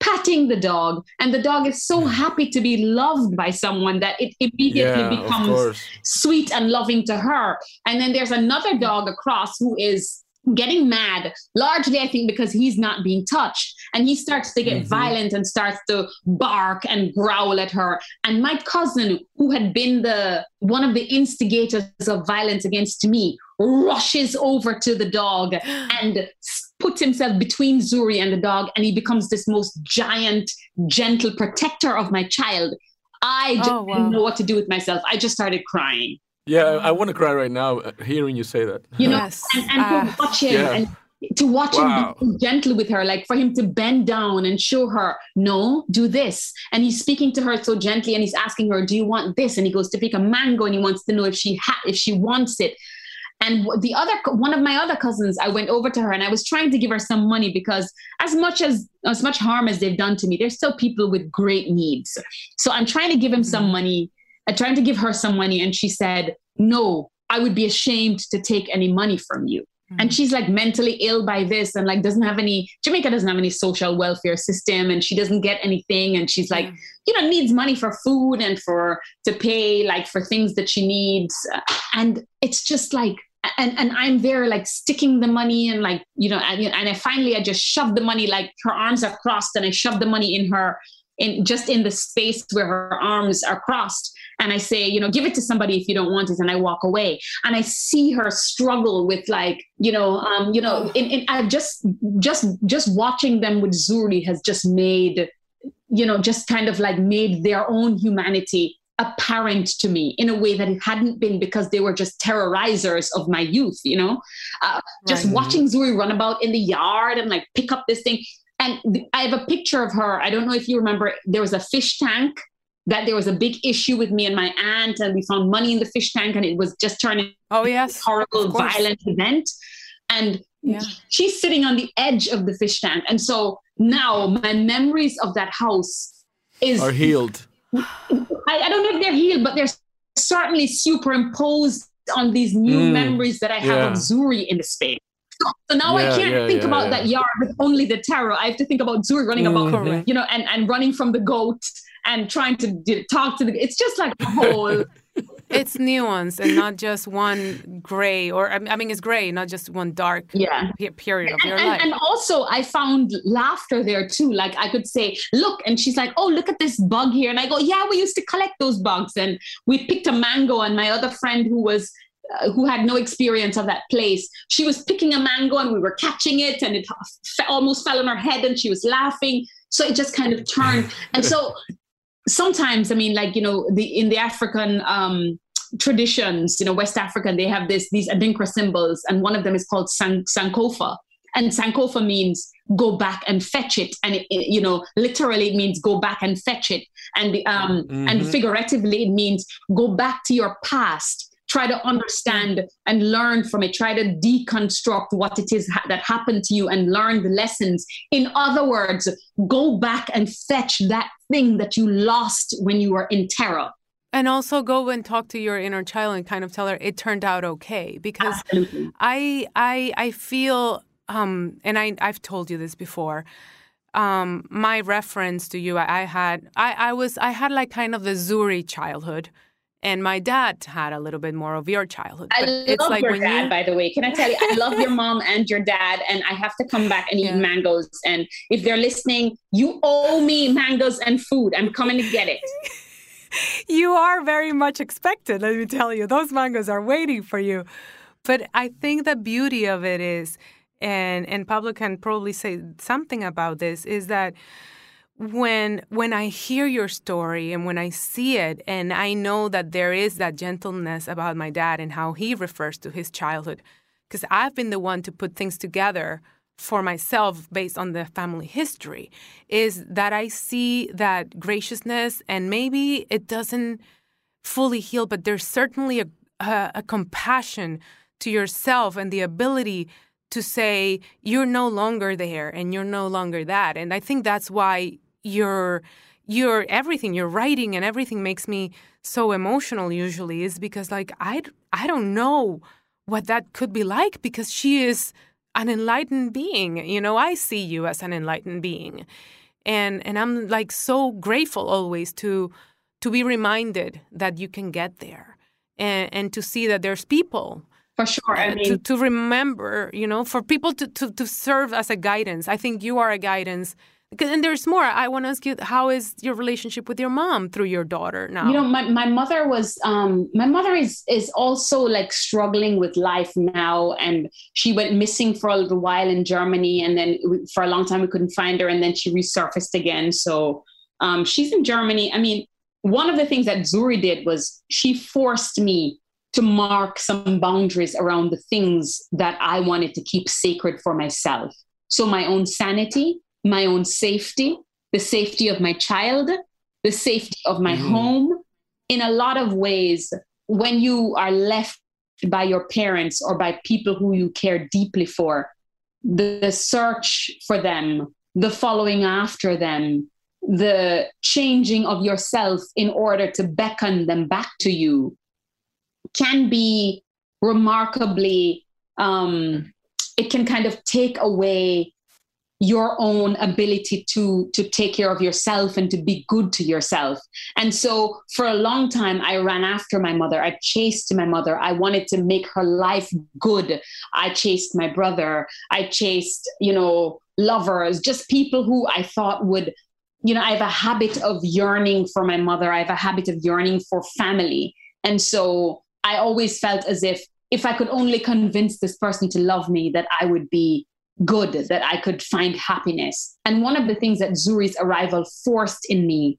patting the dog. And the dog is so happy to be loved by someone that it immediately yeah, becomes sweet and loving to her. And then there's another dog across who is getting mad, largely, I think, because he's not being touched. And he starts to get Mhm. violent and starts to bark and growl at her. And my cousin, who had been the one of the instigators of violence against me, rushes over to the dog and puts himself between Zuri and the dog, and he becomes this most giant, gentle protector of my child. I just Oh, wow. didn't know what to do with myself. I just started crying. Yeah, I, I want to cry right now uh, hearing you say that. You know, Yes. and, and Ah. to watch him Yeah. and to watch Wow. him be gentle with her, like for him to bend down and show her, no, do this. And he's speaking to her so gently and he's asking her, do you want this? And he goes to pick a mango and he wants to know if she ha- if she wants it. And the other, one of my other cousins, I went over to her and I was trying to give her some money because as much as as much harm as they've done to me, there's still people with great needs. So I'm trying to give him some mm-hmm. money. I'm trying to give her some money, and she said, "No, I would be ashamed to take any money from you." And mm. she's like mentally ill by this, and like doesn't have any. Jamaica doesn't have any social welfare system, and she doesn't get anything. And she's like, Yeah. you know, needs money for food and for to pay like for things that she needs. And it's just like, and and I'm there like sticking the money and like you know, and, and I finally I just shoved the money like her arms are crossed, and I shoved the money in her in just in the space where her arms are crossed. And i say you know give it to somebody if you don't want it. And i walk away. And i see her struggle with like you know um you know in, in i just just just watching them with zuri has just made you know just kind of like made their own humanity apparent to me in a way that it hadn't been because they were just terrorizers of my youth you know? Uh, just right. watching zuri run about in the yard and like pick up this thing and th- i have a picture of her. I don't know if you remember there was a fish tank that there was a big issue with me and my aunt and we found money in the fish tank and it was just turning oh yes. horrible violent event. And yeah. she's sitting on the edge of the fish tank. And so now my memories of that house is are healed. I, I, don't know if they're healed, but they're certainly superimposed on these new mm, memories that I have yeah. of Zuri in the space. So now yeah, I can't yeah, think about that yard with only the terror. I have to think about Zuri running mm-hmm. about, you know, and, and running from the goat and trying to talk to the. It's just like a whole it's nuance and not just one gray or I mean it's gray, not just one dark yeah. period of and, your and, life. And also I found laughter there too. Like I could say, look, and she's like, oh, look at this bug here. And I go, yeah, we used to collect those bugs. And we picked a mango and my other friend who was uh, who had no experience of that place. She was picking a mango and we were catching it and it f- almost fell on her head and she was laughing. So it just kind of turned. And so sometimes, I mean, like, you know, the in the African um, traditions, you know, West African, they have this these Adinkra symbols, and one of them is called San- Sankofa. And Sankofa means go back and fetch it, and it, it, you know, literally it means go back and fetch it, and um, mm-hmm. and figuratively it means go back to your past try to understand and learn from it try to deconstruct what it is ha- that happened to you and learn the lessons in other words go back and fetch that thing that you lost when you were in terror and also go and talk to your inner child and kind of tell her it turned out okay because Absolutely. I I I feel um and I I've told you this before. Um, my reference to you, I, I had I, I was I had like kind of the Zuri childhood and my dad had a little bit more of your childhood. I love like your dad, you... by the way. Can I tell you, I love your mom and your dad, and I have to come back and yeah. eat mangoes. And if they're listening, you owe me mangoes and food. I'm coming to get it. you are very much expected, let me tell you. Those mangoes are waiting for you. But I think the beauty of it is, and and Pablo can probably say something about this, is that when when I hear your story and when I see it, and I know that there is that gentleness about my dad and how he refers to his childhood, because I've been the one to put things together for myself based on the family history is that I see that graciousness and maybe it doesn't fully heal, but there's certainly a, a, a compassion to yourself and the ability to say you're no longer there and you're no longer that. And I think that's why you're your everything your writing and everything makes me so emotional usually is because like I I don't know what that could be like because she is an enlightened being. You know, I see you as an enlightened being. And and I'm like so grateful always to to be reminded that you can get there and, and to see that there's people for sure i uh, mean to, to remember you know for people to, to to serve as a guidance i think you are a guidance and there's more. I want to ask you, how is your relationship with your mom through your daughter now? You know, my, my mother was, um, my mother is, is also like struggling with life now. And she went missing for a little while in Germany. And then for a long time, we couldn't find her. And then she resurfaced again. So um, she's in Germany. I mean, one of the things that Zuri did was she forced me to mark some boundaries around the things that I wanted to keep sacred for myself. So my own sanity, my own safety, the safety of my child, the safety of my mm-hmm. home. In a lot of ways, when you are left by your parents or by people who you care deeply for, the, the search for them, the following after them, the changing of yourself in order to beckon them back to you can be remarkably um, it can kind of take away your own ability to to take care of yourself and to be good to yourself. And so for a long time i ran after my mother. I chased my mother. I wanted to make her life good. I chased my brother. I chased you know lovers just people who i thought would you know, I have a habit of yearning for my mother. I have a habit of yearning for family. And so I always felt as if if I could only convince this person to love me, that I would be good, that I could find happiness. And one of the things that Zuri's arrival forced in me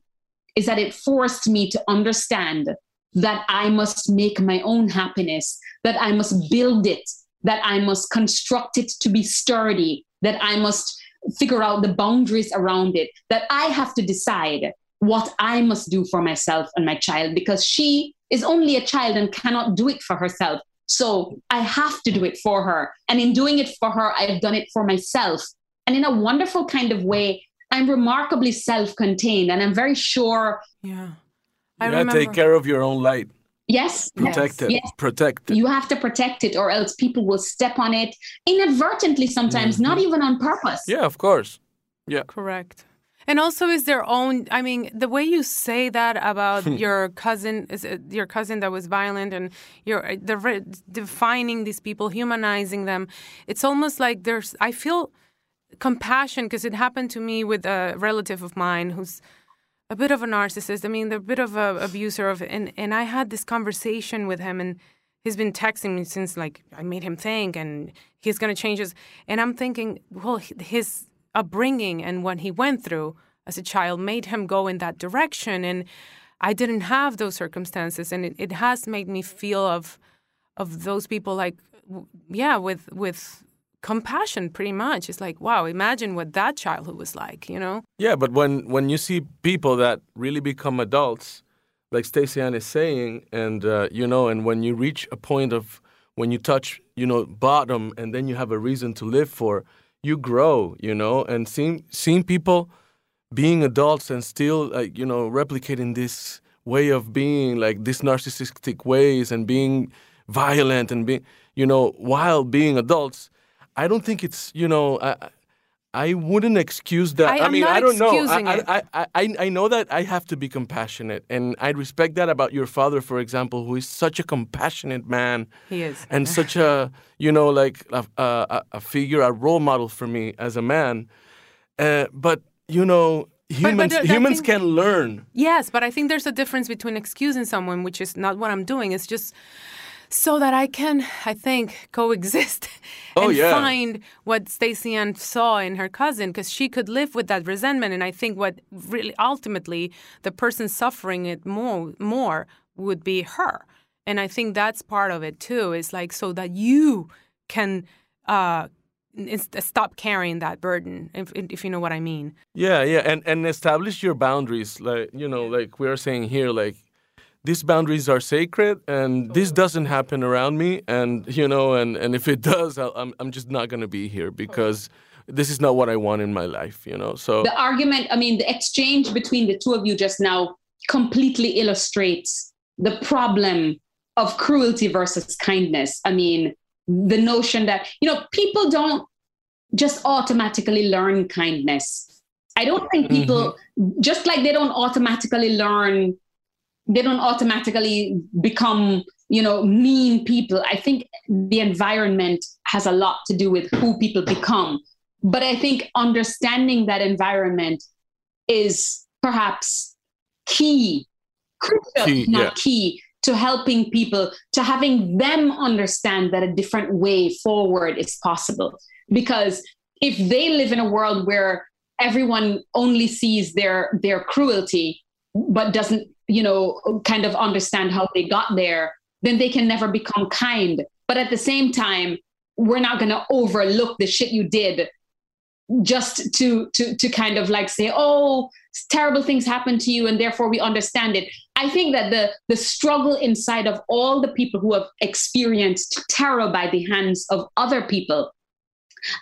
is that it forced me to understand that I must make my own happiness, that I must build it, that I must construct it to be sturdy, that I must figure out the boundaries around it, that I have to decide what I must do for myself and my child because she is only a child and cannot do it for herself. So I have to do it for her. And in doing it for her, I have done it for myself. And in a wonderful kind of way, I'm remarkably self contained and I'm very sure. Yeah. I you gotta take care of your own light. Yes. Protect yes, it. Yes. Protect it. You have to protect it, or else people will step on it inadvertently sometimes, mm-hmm. not even on purpose. Yeah, of course. Yeah. Correct. And also, is their own. I mean, the way you say that about your cousin, is your cousin that was violent, and you're uh, the defining these people, humanizing them. It's almost like there's. I feel compassion because it happened to me with a relative of mine who's a bit of a narcissist. I mean, they're a bit of a abuser of, and and I had this conversation with him, and he's been texting me since like I made him think, and he's gonna change his. And I'm thinking, well, his upbringing and what he went through as a child made him go in that direction, and I didn't have those circumstances, and it, it has made me feel of of those people like yeah with with compassion pretty much. It's like wow imagine what that childhood was like you know? Yeah but when when you see people that really become adults like Staceyann is saying and uh, you know and when you reach a point of when you touch you know bottom and then you have a reason to live for you grow you know and seeing seeing people being adults and still like you know replicating this way of being like this narcissistic ways and being violent and being you know while being adults I don't think it's you know I I wouldn't excuse that. I, I mean I don't know. I, I, I, I know that I have to be compassionate, and I respect that about your father, for example, who is such a compassionate man. He is, and such a you know like a, a, a figure, a role model for me as a man. Uh, but you know. Humans, but, but humans can learn. Yes, but I think there's a difference between excusing someone, which is not what I'm doing. It's just so that I can, I think, coexist oh, and yeah. find what Staceyann saw in her cousin, because she could live with that resentment. And I think what really ultimately the person suffering it more more would be her. And I think that's part of it too. Is like so that you can uh, stop carrying that burden, if, if you know what I mean. Yeah, yeah, and and establish your boundaries. Like you know, like we are saying here, like these boundaries are sacred and this doesn't happen around me and you know and, and if it does i am I'm just not going to be here because this is not what i want in my life you know so the argument i mean the exchange between the two of you just now completely illustrates the problem of cruelty versus kindness. I mean the notion that you know people don't just automatically learn kindness. I don't think people mm-hmm. just like they don't automatically learn they don't automatically become you know mean people. I think the environment has a lot to do with who people become. But i think understanding that environment is perhaps key crucial key, not yeah. key to helping people to having them understand that a different way forward is possible. Because if they live in a world where everyone only sees their their cruelty but doesn't you know kind of understand how they got there then they can never become kind. But at the same time we're not going to overlook the shit you did just to to to kind of like say oh terrible things happen to you and therefore we understand it. I think that the the struggle inside of all the people who have experienced terror by the hands of other people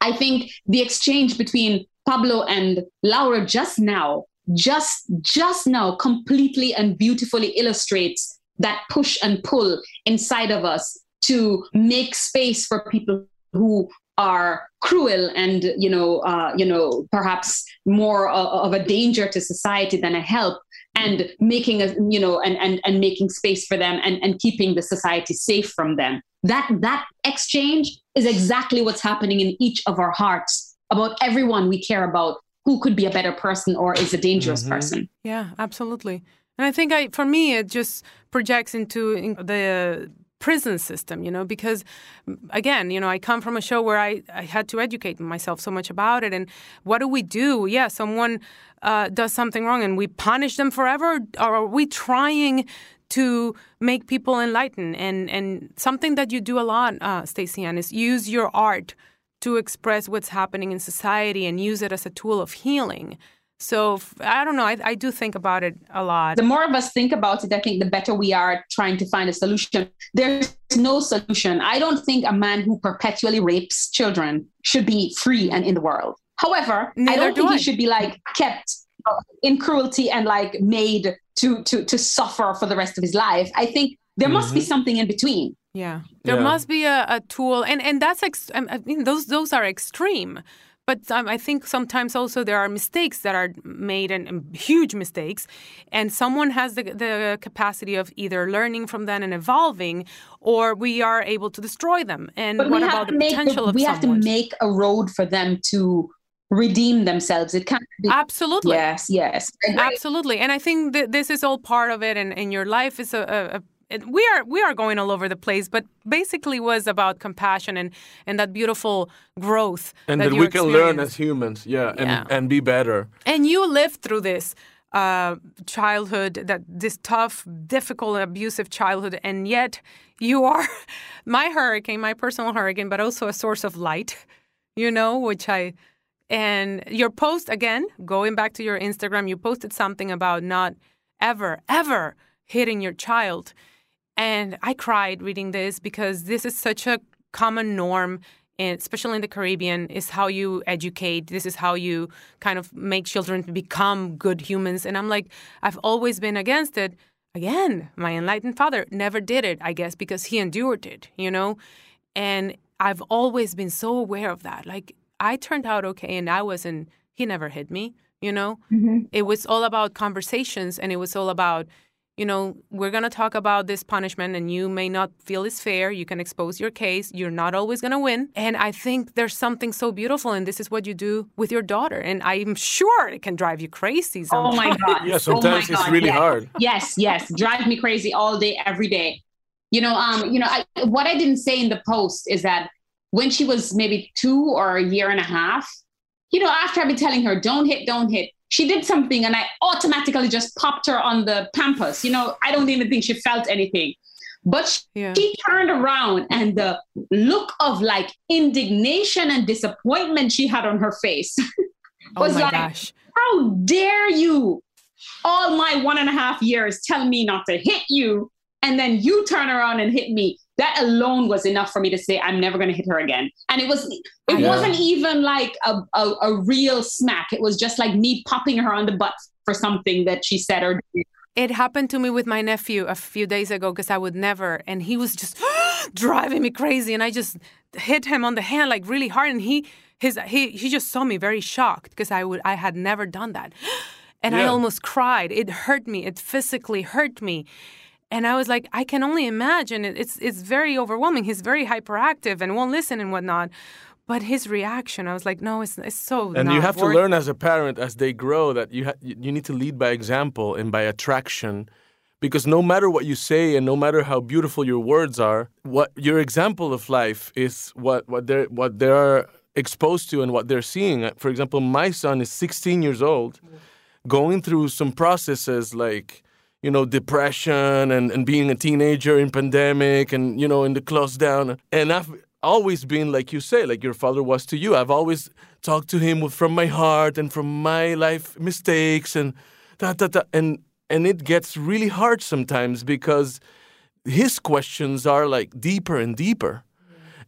i think the exchange between pablo and laura just now just just now completely and beautifully illustrates that push and pull inside of us to make space for people who are cruel and you know uh, you know perhaps more of a danger to society than a help and making a you know and and, and making space for them and, and keeping the society safe from them. That that exchange is exactly what's happening in each of our hearts about everyone we care about who could be a better person or is a dangerous Mm-hmm. person. Yeah, absolutely. And I think I, for me, it just projects into the prison system, you know, because mm, again, you know, I come from a show where I, I had to educate myself so much about it. And what do we do? Yeah, someone uh, does something wrong and we punish them forever? Or are we trying to make people enlightened? And, and something that you do a lot, uh, Staceyann, is use your art to express what's happening in society and use it as a tool of healing. So I don't know. I, I do think about it a lot. The more of us think about it, I think the better we are trying to find a solution. There's no solution. I don't think a man who perpetually rapes children should be free and in the world. However, I don't do think I. he should be like kept uh, in cruelty and like made to to to suffer for the rest of his life. I think there must be something in between. Yeah, there Yeah. must be a, a tool, and and that's ex- I I mean those those are extreme. But um, I think sometimes also there are mistakes that are made and, and huge mistakes, and someone has the the capacity of either learning from them and evolving, or we are able to destroy them. And But what we have about to the make potential of we have to make a road for them to redeem themselves. It can't be Absolutely. yes, yes. I. Absolutely, and I think that this is all part of it, and, and your life is a, a, and we are we are going all over the place, but basically was about compassion and and that beautiful growth and that that you we can learn as humans, yeah, and and be better. And you lived through this uh, childhood, that this tough, difficult, abusive childhood, and yet you are my hurricane, my personal hurricane, but also a source of light. You know, which I and your post again, going back to your Instagram, you posted something about not ever, ever hitting your child. And I cried reading this because this is such a common norm, especially in the Caribbean, is how you educate. This is how you kind of make children become good humans. And I'm like, I've always been against it. Again, my enlightened father never did it, I guess, because he endured it, you know? And I've always been so aware of that. Like, I turned out okay, and I wasn't, he never hit me, you know? Mm-hmm. It was all about conversations, and it was all about, you know, we're going to talk about this punishment, and you may not feel it's fair. You can expose your case. You're not always going to win. And I think there's something so beautiful, and this is what you do with your daughter. And I'm sure it can drive you crazy Oh my god. Yeah, Oh sometimes it's really yes. hard. Yes, yes, drive me crazy all day, every day. You know, um, you know, I, what I didn't say in the post is that when she was maybe two or a year and a half, you know, after I've been telling her, don't hit, don't hit, she did something and I automatically just popped her on the pampas. You know, I don't even think she felt anything. But she, Yeah. she turned around and the look of like indignation and disappointment she had on her face Oh was my like, gosh. how dare you all my one and a half years tell me not to hit you and then you turn around and hit me that alone was enough for me to say i'm never going to hit her again and it was it Yeah. wasn't even like a, a, a real smack it was just like me popping her on the butt for something that she said or did It happened to me with my nephew a few days ago because I would never, and he was just driving me crazy, and I just hit him on the hand like really hard, and he his he he just saw me very shocked because I would I had never done that, and I almost cried. It hurt me. It physically hurt me. And I was like, I can only imagine. It's it's very overwhelming. He's very hyperactive and won't listen and whatnot. But his reaction, I was like, no, it's it's so. And you have to learn as a parent as they grow that you ha- you need to lead by example and by attraction, because no matter what you say and no matter how beautiful your words are, what your example of life is what what they what they are exposed to and what they're seeing. For example, my son is 16 years old, going through some processes like you know depression and, and being a teenager in pandemic and you know in the close down. And i've always been like you say like your father was to you. I've always talked to him from my heart and from my life mistakes and da, da, da, and and it gets really hard sometimes because his questions are like deeper and deeper.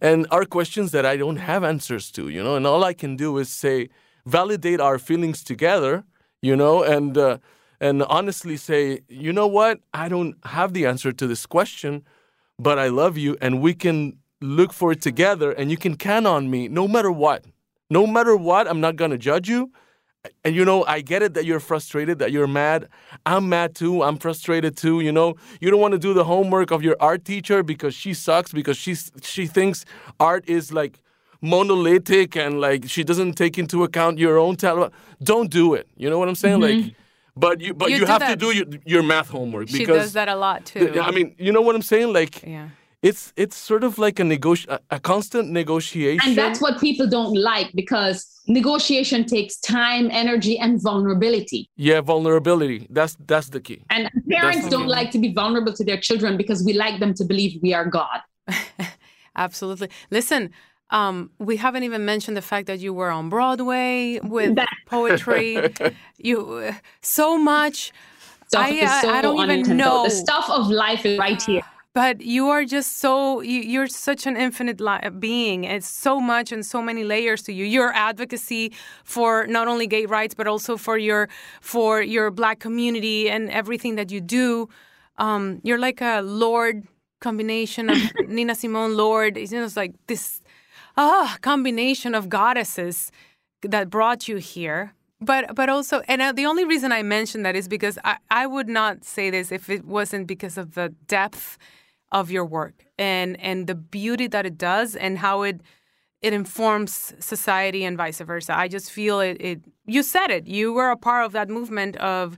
And are questions that I don't have answers to, you know. And all I can do is say, validate our feelings together, you know, and uh, and honestly say, you know what, I don't have the answer to this question, but I love you, and we can look for it together, and you can count on me, no matter what, no matter what. I'm not gonna judge you. And you know, I get it that you're frustrated, that you're mad. I'm mad too. I'm frustrated too. You know, you don't want to do the homework of your art teacher because she sucks because she's she thinks art is like monolithic and like she doesn't take into account your own talent. Don't do it. You know what I'm saying? Mm-hmm. Like, but you but You you, do have to do your, your math homework She because does that a lot too. the- I mean, you know what I'm saying? Like, yeah. it's it's sort of like a negoti- a, a constant negotiation. And that's what people don't like because negotiation takes time, energy, and vulnerability. yeah, vulnerability. That's that's the key. And parents don't like to be vulnerable to their children because we like them to believe we are God. Absolutely. Listen, um, we haven't even mentioned the fact that you were on Broadway with That- poetry. you so much, Stuff I- I- so I don't even know. The stuff of life is right here. but you are just so you, you're such an infinite li- being. It's so much and so many layers to you. Your advocacy for not only gay rights but also for your for your Black community and everything that you do. Um, you're like a Lord combination of Nina Simone Lord. It's just like this ah combination of goddesses that brought you here. But but also, and uh, the only reason I mention that is because I, I would not say this if it wasn't because of the depth of your work and and the beauty that it does and how it it informs society and vice versa. I just feel it. it you said it. You were a part of that movement of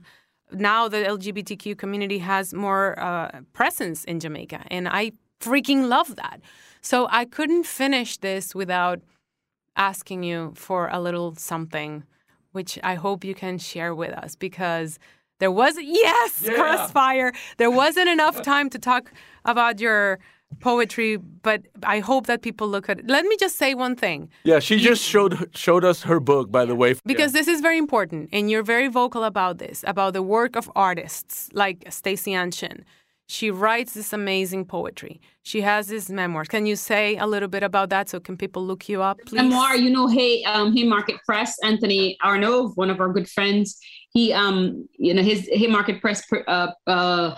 now the LGBTQ community has more uh, presence in Jamaica, and I freaking love that. So I couldn't finish this without asking you for a little something, which I hope you can share with us because there was yes, Yeah. crossfire. There wasn't enough time to talk about your poetry, but I hope that people look at it. Let me just say one thing Yeah, she just showed showed us her book, by the way. because this is very important and you're very vocal about this about the work of artists like Staceyann Chin. She writes this amazing poetry. She has these memoirs. Can you say a little bit about that so can people look you up, please? Memoir, you know, hey, um, hey, Market Press, Anthony Arnove, one of our good friends, he, um, you know, his Haymarket Press uh, uh,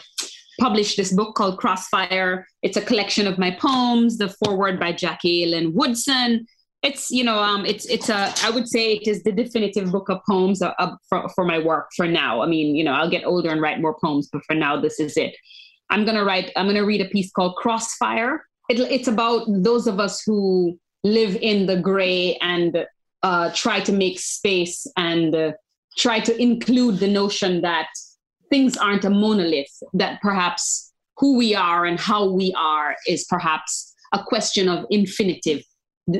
published this book called Crossfire. It's a collection of my poems. The foreword by Jacqueline Woodson. It's, you know, um, it's it's a. I would say it is the definitive book of poems uh, uh, for for my work for now. I mean, you know, I'll get older and write more poems, but for now, this is it. I'm gonna write. I'm gonna read a piece called Crossfire. It, it's about those of us who live in the gray and uh, try to make space and uh, try to include the notion that things aren't a monolith. That perhaps who we are and how we are is perhaps a question of infinitive,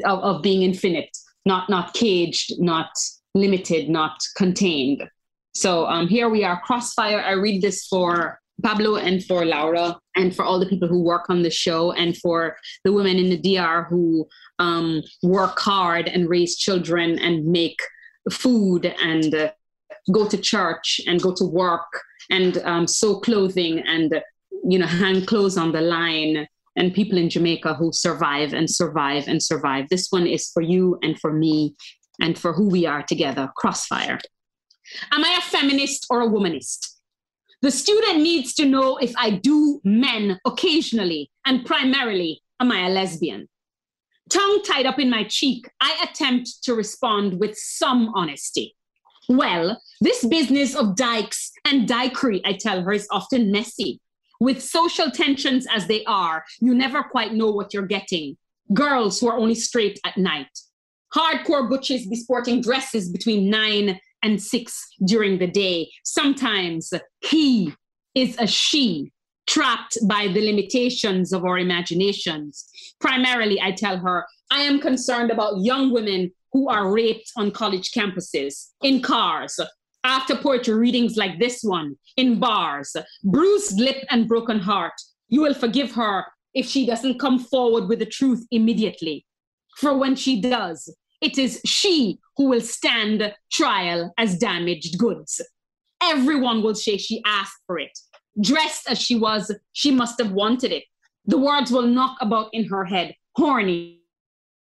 of, of being infinite, not not caged, not limited, not contained. So um, here we are, Crossfire. I read this for Pablo and for Laura and for all the people who work on the show and for the women in the DR who um, work hard and raise children and make food and uh, go to church and go to work and um, sew clothing and you know hang clothes on the line and people in Jamaica who survive and survive and survive. This one is for you and for me and for who we are together. Crossfire. Am I a feminist or a womanist? The student needs to know if I do men occasionally and primarily, am I a lesbian? Tongue tied up in my cheek, I attempt to respond with some honesty. Well, this business of dykes and dykery, I tell her, is often messy. With social tensions as they are, you never quite know what you're getting. Girls who are only straight at night. Hardcore butches be sporting dresses between nine and six during the day. Sometimes he is a she, trapped by the limitations of our imaginations. Primarily, I tell her, I am concerned about young women who are raped on college campuses, in cars, after poetry readings like this one, in bars, bruised lip and broken heart. You will forgive her if she doesn't come forward with the truth immediately. For when she does, it is she who will stand trial as damaged goods. Everyone will say she asked for it. Dressed as she was, she must have wanted it. The words will knock about in her head horny,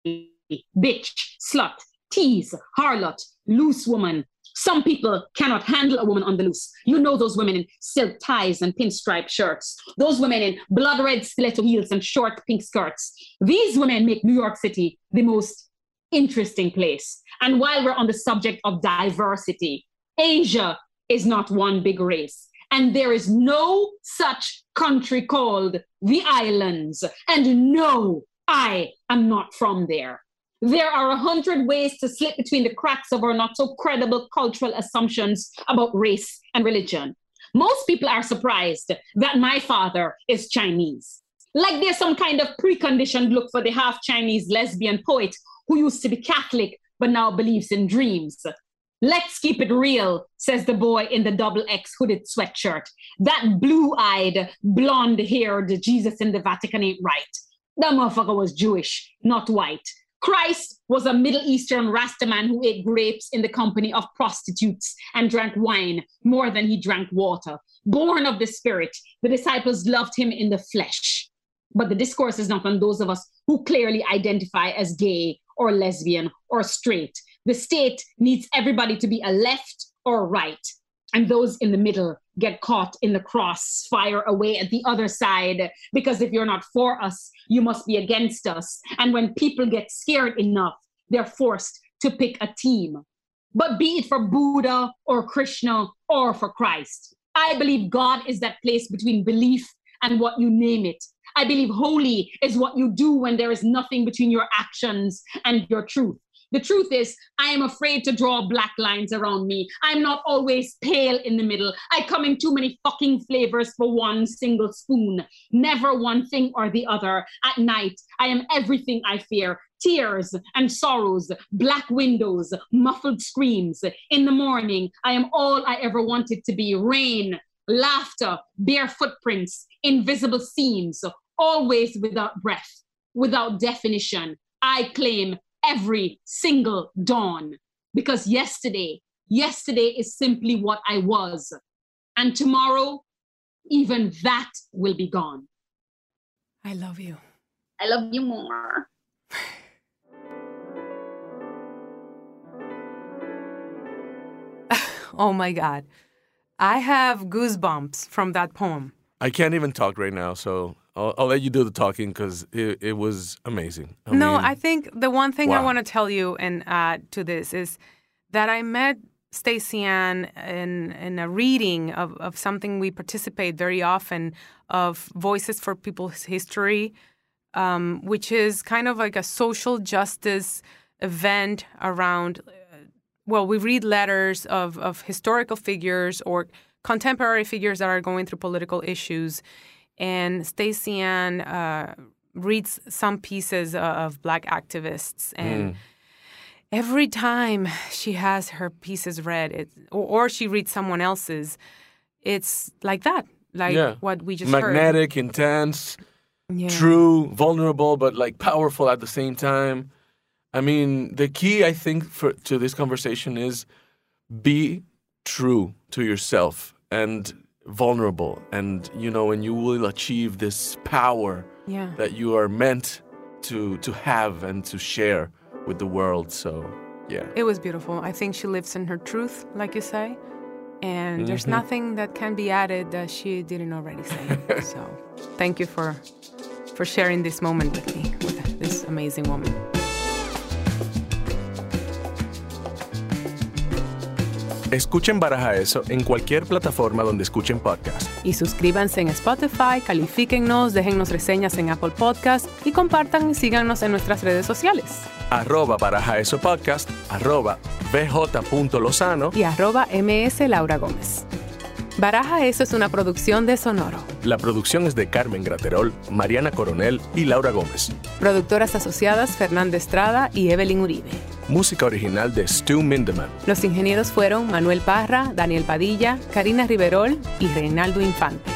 bitch, slut, tease, harlot, loose woman. Some people cannot handle a woman on the loose. You know those women in silk ties and pinstripe shirts, those women in blood red stiletto heels and short pink skirts. These women make New York City the most interesting place. And while we're on the subject of diversity, Asia is not one big race. And there is no such country called the islands. And no, I am not from there. There are a hundred ways to slip between the cracks of our not so credible cultural assumptions about race and religion. Most people are surprised that my father is Chinese. Like there's some kind of preconditioned look for the half Chinese lesbian poet who used to be Catholic but now believes in dreams. Let's keep it real, says the boy in the double X hooded sweatshirt. That blue eyed, blonde haired Jesus in the Vatican ain't right. That motherfucker was Jewish, not white. Christ was a Middle Eastern Rasta man who ate grapes in the company of prostitutes and drank wine more than he drank water. Born of the Spirit, the disciples loved him in the flesh. But the discourse is not on those of us who clearly identify as gay or lesbian or straight. The state needs everybody to be a left or right. And those in the middle get caught in the crossfire away at the other side. Because if you're not for us, you must be against us. And when people get scared enough, they're forced to pick a team. But be it for Buddha or Krishna or for Christ, I believe God is that place between belief and what you name it. I believe holy is what you do when there is nothing between your actions and your truth. The truth is, I am afraid to draw black lines around me. I'm not always pale in the middle. I come in too many fucking flavors for one single spoon. Never one thing or the other. At night, I am everything I fear tears and sorrows, black windows, muffled screams. In the morning, I am all I ever wanted to be rain, laughter, bare footprints, invisible seams, always without breath, without definition. I claim every single dawn because yesterday, yesterday is simply what I was. And tomorrow, even that will be gone. I love you. I love you more. oh my God. I have goosebumps from that poem. I can't even talk right now, so I'll, I'll let you do the talking because it, it was amazing. I no, mean, I think the one thing I want to tell you and add to this is that I met Staceyann in, in a reading of, of something we participate very often of Voices for People's History, um, which is kind of like a social justice event around, uh, well, we read letters of, of historical figures or contemporary figures that are going through political issues. And Staceyann uh, reads some pieces of Black activists. And every time she has her pieces read, it, or, or she reads someone else's, it's like that, like Yeah. what we just heard. magnetic, intense, Yeah. true, vulnerable, but like powerful at the same time. I mean, the key I think for to this conversation is be true to yourself and vulnerable and you know and you will achieve this power Yeah. that you are meant to to have and to share with the world. So, yeah. It was beautiful. I think she lives in her truth, like you say. And there's Mhm. nothing that can be added that she didn't already say. so thank you for for sharing this moment with me, with this amazing woman. Escuchen Baraja Eso en cualquier plataforma donde escuchen podcast. Y suscríbanse en Spotify, califíquennos, déjennos reseñas en Apple Podcast y compartan y síganos en nuestras redes sociales. Arroba Baraja Eso Podcast, arroba bj.lozano. Y arroba MS Laura Gómez. Baraja Eso es una producción de Sonoro. La producción es de Carmen Graterol, Mariana Coronel y Laura Gómez. Productoras asociadas Fernanda Estrada y Evelyn Uribe. Música original de Stu Mindeman. Los ingenieros fueron Manuel Parra, Daniel Padilla, Karina Riverol y Reinaldo Infante.